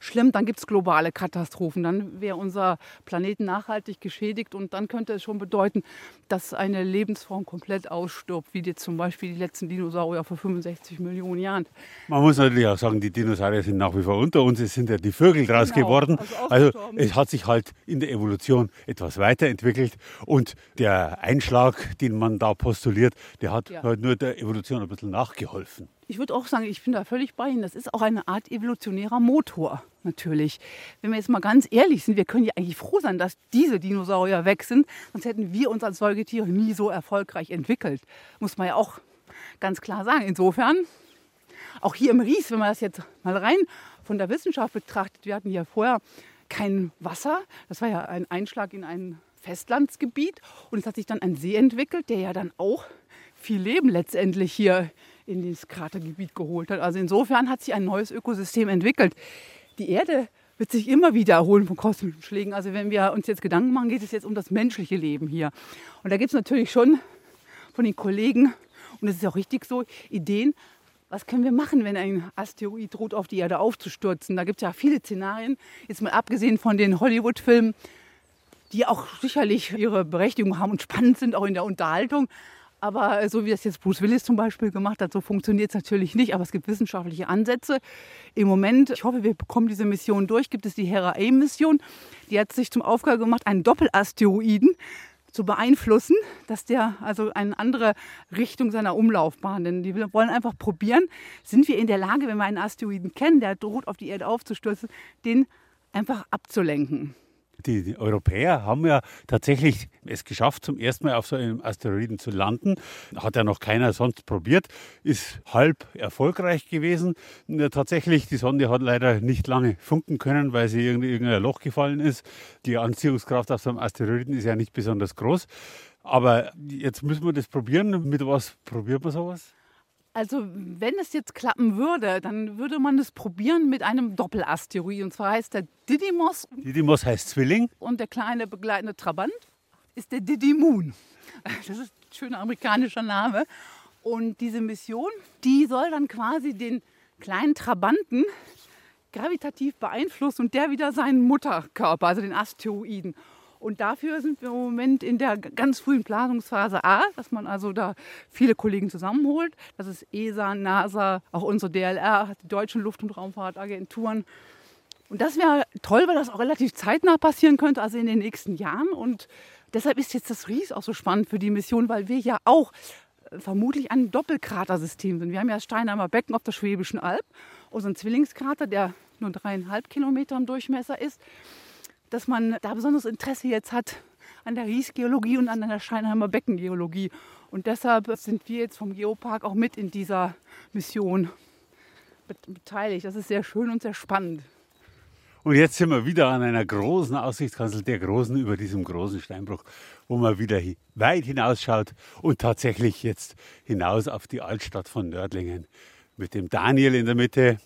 schlimm, dann gibt es globale Katastrophen. Dann wäre unser Planeten nachhaltig geschädigt und dann könnte es schon bedeuten, dass eine Lebensform komplett ausstirbt, wie jetzt zum Beispiel die letzten Dinosaurier vor 65 Millionen Jahren. Man muss natürlich auch sagen, die Dinosaurier sind nach wie vor unter uns, es sind ja die Vögel draus genau, geworden. Also, also es hat sich halt in der Evolution etwas weiterentwickelt und der Einschlag, den man da postuliert, der hat ja. halt nur der Evolution ein bisschen nachgeholfen. Ich würde auch sagen, ich bin da völlig bei Ihnen. Das ist auch eine Art evolutionärer Motor, natürlich. Wenn wir jetzt mal ganz ehrlich sind, wir können ja eigentlich froh sein, dass diese Dinosaurier weg sind. Sonst hätten wir uns als Säugetiere nie so erfolgreich entwickelt. Muss man ja auch ganz klar sagen. Insofern, auch hier im Ries, wenn man das jetzt mal rein von der Wissenschaft betrachtet, wir hatten hier vorher kein Wasser. Das war ja ein Einschlag in ein Festlandsgebiet. Und es hat sich dann ein See entwickelt, der ja dann auch viel Leben letztendlich hier in dieses Kratergebiet geholt hat. Also insofern hat sich ein neues Ökosystem entwickelt. Die Erde wird sich immer wieder erholen von kosmischen Schlägen. Also wenn wir uns jetzt Gedanken machen, geht es jetzt um das menschliche Leben hier. Und da gibt es natürlich schon von den Kollegen, und es ist auch richtig so, Ideen, was können wir machen, wenn ein Asteroid droht, auf die Erde aufzustürzen? Da gibt es ja viele Szenarien, jetzt mal abgesehen von den Hollywood-Filmen, die auch sicherlich ihre Berechtigung haben und spannend sind, auch in der Unterhaltung. Aber so wie das jetzt Bruce Willis zum Beispiel gemacht hat, so funktioniert es natürlich nicht. Aber es gibt wissenschaftliche Ansätze. Im Moment, ich hoffe, wir bekommen diese Mission durch, gibt es die Hera-A-Mission. Die hat sich zum Aufgabe gemacht, einen Doppelasteroiden zu beeinflussen, dass der also eine andere Richtung seiner Umlaufbahn, denn die wollen einfach probieren, sind wir in der Lage, wenn wir einen Asteroiden kennen, der droht auf die Erde aufzustürzen, den einfach abzulenken die, die, Europäer haben ja tatsächlich es geschafft, zum ersten Mal auf so einem Asteroiden zu landen. Hat ja noch keiner sonst probiert. Ist halb erfolgreich gewesen. Tatsächlich, die Sonde hat leider nicht lange funken können, weil sie in irgendein Loch gefallen ist. Die Anziehungskraft auf so einem Asteroiden ist ja nicht besonders groß. Aber jetzt müssen wir das probieren. Mit was probiert man sowas? Also wenn es jetzt klappen würde, dann würde man es probieren mit einem Doppelasteroid. Und zwar heißt der Didymos. Didymos heißt Zwilling. Und der kleine begleitende Trabant ist der Didymoon. Das ist ein schöner amerikanischer Name. Und diese Mission, die soll dann quasi den kleinen Trabanten gravitativ beeinflussen und der wieder seinen Mutterkörper, also den Asteroiden. Und dafür sind wir im Moment in der ganz frühen Planungsphase A, dass man also da viele Kollegen zusammenholt. Das ist ESA, NASA, auch unsere DLR, die deutschen Luft- und Raumfahrtagenturen. Und das wäre toll, weil das auch relativ zeitnah passieren könnte, also in den nächsten Jahren. Und deshalb ist jetzt das Ries auch so spannend für die Mission, weil wir ja auch äh, vermutlich ein Doppelkratersystem sind. Wir haben ja das Steinheimer Becken auf der Schwäbischen Alb, unseren Zwillingskrater, der nur dreieinhalb Kilometer im Durchmesser ist dass man da besonderes Interesse jetzt hat an der Riesgeologie und an der Scheinheimer Beckengeologie. Und deshalb sind wir jetzt vom Geopark auch mit in dieser Mission beteiligt. Das ist sehr schön und sehr spannend. Und jetzt sind wir wieder an einer großen Aussichtskanzel, der großen über diesem großen Steinbruch, wo man wieder weit hinausschaut und tatsächlich jetzt hinaus auf die Altstadt von Nördlingen mit dem Daniel in der Mitte,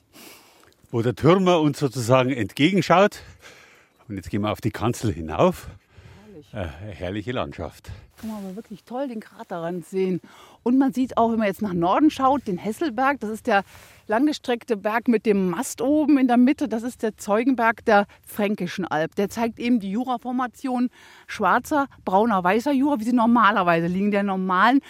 wo der Türmer uns sozusagen entgegenschaut. Und jetzt gehen wir auf die Kanzel hinauf. Herrlich. Äh, herrliche Landschaft. Kann man aber wirklich toll den Kraterrand sehen. Und man sieht auch, wenn man jetzt nach Norden schaut, den Hesselberg. Das ist der langgestreckte Berg mit dem Mast oben in der Mitte. Das ist der Zeugenberg der Fränkischen Alb. Der zeigt eben die Juraformation schwarzer, brauner, weißer Jura, wie sie normalerweise liegen. Der normalen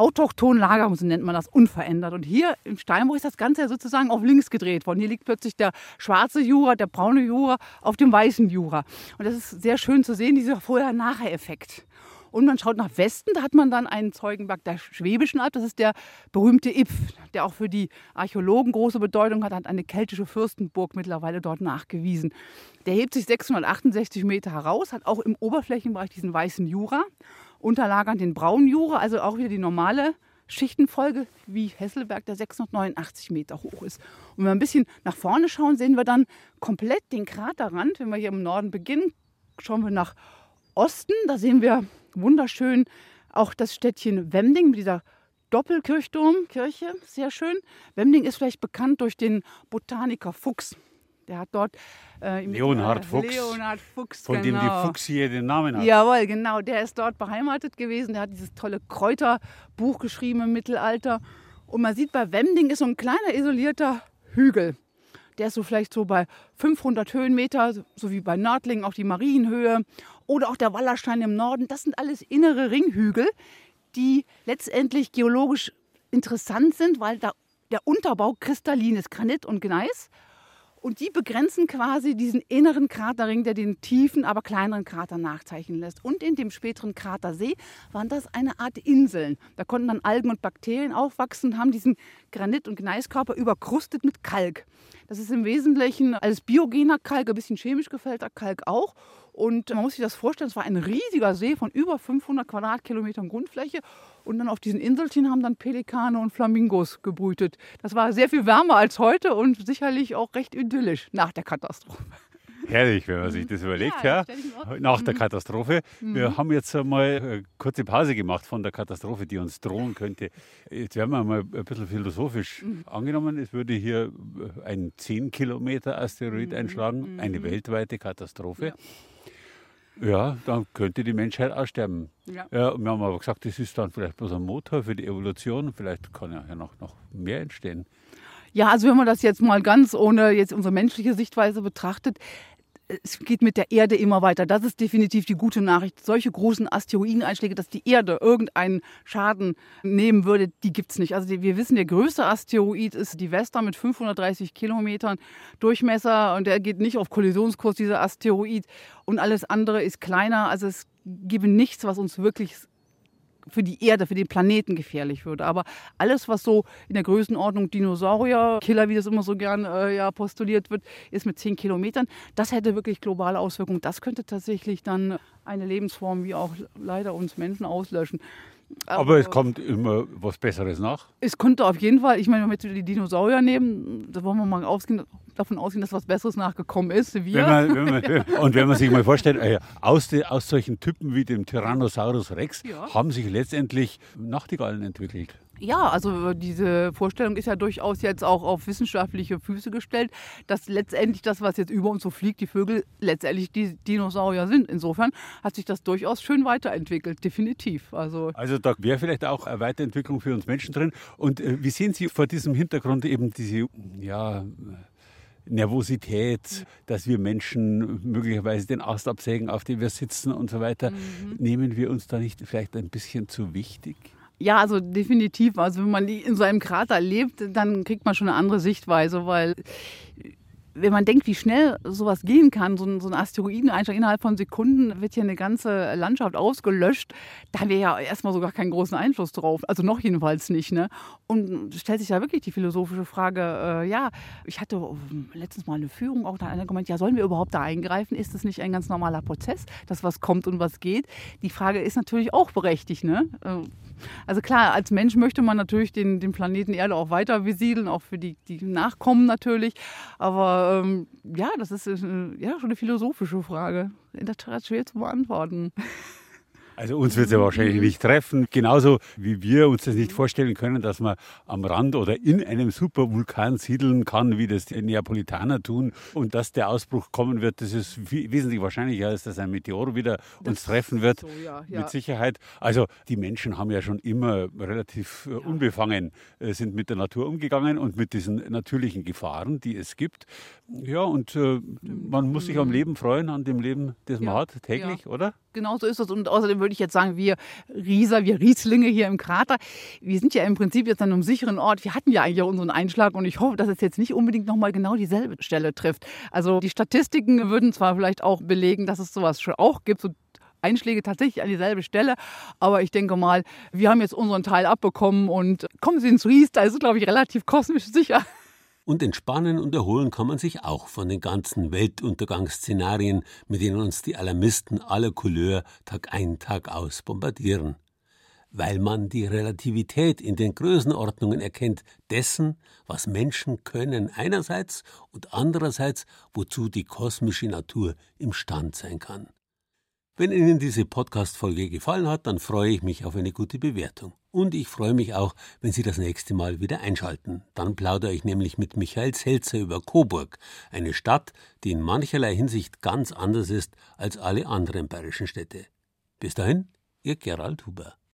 autochthonen Lagerung, so nennt man das, unverändert. Und hier im Steinbruch ist das Ganze sozusagen auf links gedreht worden. Hier liegt plötzlich der schwarze Jura, der braune Jura auf dem weißen Jura. Und das ist sehr schön zu sehen, dieser Vorher-Nachher-Effekt. Und man schaut nach Westen, da hat man dann einen Zeugenberg der Schwäbischen Alb, das ist der berühmte Ipf, der auch für die Archäologen große Bedeutung hat, hat eine keltische Fürstenburg mittlerweile dort nachgewiesen. Der hebt sich 668 Meter heraus, hat auch im Oberflächenbereich diesen weißen Jura unterlagern den braunen Jura, also auch wieder die normale Schichtenfolge wie Hesselberg, der 689 Meter hoch ist. Und wenn wir ein bisschen nach vorne schauen, sehen wir dann komplett den Kraterrand. Wenn wir hier im Norden beginnen, schauen wir nach Osten. Da sehen wir wunderschön auch das Städtchen Wemding mit dieser Doppelkirchturmkirche. Sehr schön. Wemding ist vielleicht bekannt durch den Botaniker Fuchs. Der hat dort äh, Leonhard, Fuchs, Leonhard Fuchs, von genau. dem die Fuchs hier den Namen hat. Jawohl, genau. Der ist dort beheimatet gewesen. Der hat dieses tolle Kräuterbuch geschrieben im Mittelalter. Und man sieht, bei Wemding ist so ein kleiner isolierter Hügel. Der ist so vielleicht so bei 500 Höhenmeter, so wie bei Nördlingen auch die Marienhöhe oder auch der Wallerstein im Norden. Das sind alles innere Ringhügel, die letztendlich geologisch interessant sind, weil da der Unterbau kristallin ist, Granit und Gneis Und die begrenzen quasi diesen inneren Kraterring, der den tiefen, aber kleineren Krater nachzeichnen lässt. Und in dem späteren Kratersee waren das eine Art Inseln. Da konnten dann Algen und Bakterien aufwachsen und haben diesen Granit- und Gneiskörper überkrustet mit Kalk. Das ist im Wesentlichen als biogener Kalk, ein bisschen chemisch gefällter Kalk auch. Und man muss sich das vorstellen, es war ein riesiger See von über 500 Quadratkilometern Grundfläche. Und dann auf diesen Inselchen haben dann Pelikane und Flamingos gebrütet. Das war sehr viel wärmer als heute und sicherlich auch recht idyllisch nach der Katastrophe. Herrlich, wenn man sich das überlegt, ja. ja. Nach der. Katastrophe. Mhm. Wir haben jetzt mal eine kurze Pause gemacht von der Katastrophe, die uns drohen könnte. Jetzt werden wir mal ein bisschen philosophisch. Mhm. Angenommen, es würde hier ein 10 Kilometer Asteroid mhm. einschlagen, eine mhm. weltweite Katastrophe. Ja. Ja, dann könnte die Menschheit aussterben. Ja. ja. und wir haben aber gesagt, das ist dann vielleicht bloß ein Motor für die Evolution. Vielleicht kann ja noch, noch mehr entstehen. Ja, also wenn man das jetzt mal ganz ohne jetzt unsere menschliche Sichtweise betrachtet, es geht mit der Erde immer weiter. Das ist definitiv die gute Nachricht. Solche großen Asteroideneinschläge, dass die Erde irgendeinen Schaden nehmen würde, die gibt es nicht. Also wir wissen, der größte Asteroid ist die Vesta mit 530 Kilometern Durchmesser und der geht nicht auf Kollisionskurs, dieser Asteroid. Und alles andere ist kleiner. Also es gäbe nichts, was uns wirklich für die Erde, für den Planeten gefährlich würde. Aber alles, was so in der Größenordnung Dinosaurier, Killer, wie das immer so gern äh, ja, postuliert wird, ist mit 10 Kilometern, das hätte wirklich globale Auswirkungen. Das könnte tatsächlich dann eine Lebensform wie auch leider uns Menschen auslöschen. Aber, Aber, es kommt immer was Besseres nach. Es könnte auf jeden Fall, ich meine, wenn wir die Dinosaurier nehmen, da wollen wir mal ausgehen, davon ausgehen, dass was Besseres nachgekommen ist. Wenn man, wenn man, und wenn man sich mal vorstellt, äh, aus, de, aus solchen Typen wie dem Tyrannosaurus Rex ja. haben sich letztendlich Nachtigallen entwickelt. Ja, also diese Vorstellung ist ja durchaus jetzt auch auf wissenschaftliche Füße gestellt, dass letztendlich das, was jetzt über uns so fliegt, die Vögel letztendlich die Dinosaurier sind. Insofern hat sich das durchaus schön weiterentwickelt, definitiv. Also, also da wäre vielleicht auch eine Weiterentwicklung für uns Menschen drin. Und äh, wie sehen Sie vor diesem Hintergrund eben diese, ja, Nervosität, dass wir Menschen möglicherweise den Ast absägen, auf dem wir sitzen und so weiter. Mhm. Nehmen wir uns da nicht vielleicht ein bisschen zu wichtig? Ja, also definitiv. Also wenn man in so einem Krater lebt, dann kriegt man schon eine andere Sichtweise, weil wenn man denkt, wie schnell sowas gehen kann, so ein, so ein Asteroideneinschlag innerhalb von Sekunden wird hier eine ganze Landschaft ausgelöscht, da haben wir ja erstmal sogar keinen großen Einfluss drauf. Also noch jedenfalls nicht. Ne? Und stellt sich da wirklich die philosophische Frage, äh, ja, ich hatte letztens mal eine Führung, auch da einer gemeint, ja, sollen wir überhaupt da eingreifen? Ist das nicht ein ganz normaler Prozess, dass was kommt und was geht? Die Frage ist natürlich auch berechtigt. Ne? Äh, also klar, als Mensch möchte man natürlich den, den Planeten Erde auch weiter besiedeln, auch für die, die Nachkommen natürlich. Aber ähm, ja, das ist äh, ja schon eine philosophische Frage. In der Tat schwer zu beantworten. Also uns wird es ja wahrscheinlich nicht treffen, genauso wie wir uns das nicht vorstellen können, dass man am Rand oder in einem Supervulkan siedeln kann, wie das die Neapolitaner tun. Und dass der Ausbruch kommen wird, das ist wesentlich wahrscheinlicher, als dass ein Meteor wieder das uns treffen wird, so, ja, ja. mit Sicherheit. Also die Menschen haben ja schon immer relativ äh, ja. unbefangen, äh, sind mit der Natur umgegangen und mit diesen natürlichen Gefahren, die es gibt. Ja, und äh, man muss sich am mhm. Leben freuen, an dem Leben, das man hat, täglich, oder? Genau so ist das. Und außerdem würde ich jetzt sagen, wir Rieser, wir Rieslinge hier im Krater, wir sind ja im Prinzip jetzt an einem sicheren Ort. Wir hatten ja eigentlich auch unseren Einschlag und ich hoffe, dass es jetzt nicht unbedingt nochmal genau dieselbe Stelle trifft. Also die Statistiken würden zwar vielleicht auch belegen, dass es sowas schon auch gibt, so Einschläge tatsächlich an dieselbe Stelle. Aber ich denke mal, wir haben jetzt unseren Teil abbekommen und kommen Sie ins Ries, da ist es, glaube ich, relativ kosmisch sicher. Und entspannen und erholen kann man sich auch von den ganzen Weltuntergangsszenarien, mit denen uns die Alarmisten aller Couleur Tag ein, Tag aus bombardieren. Weil man die Relativität in den Größenordnungen erkennt dessen, was Menschen können einerseits und andererseits, wozu die kosmische Natur imstand sein kann. Wenn Ihnen diese Podcast-Folge gefallen hat, dann freue ich mich auf eine gute Bewertung. Und ich freue mich auch, wenn Sie das nächste Mal wieder einschalten. Dann plaudere ich nämlich mit Michael Selzer über Coburg, eine Stadt, die in mancherlei Hinsicht ganz anders ist als alle anderen bayerischen Städte. Bis dahin, Ihr Gerald Huber.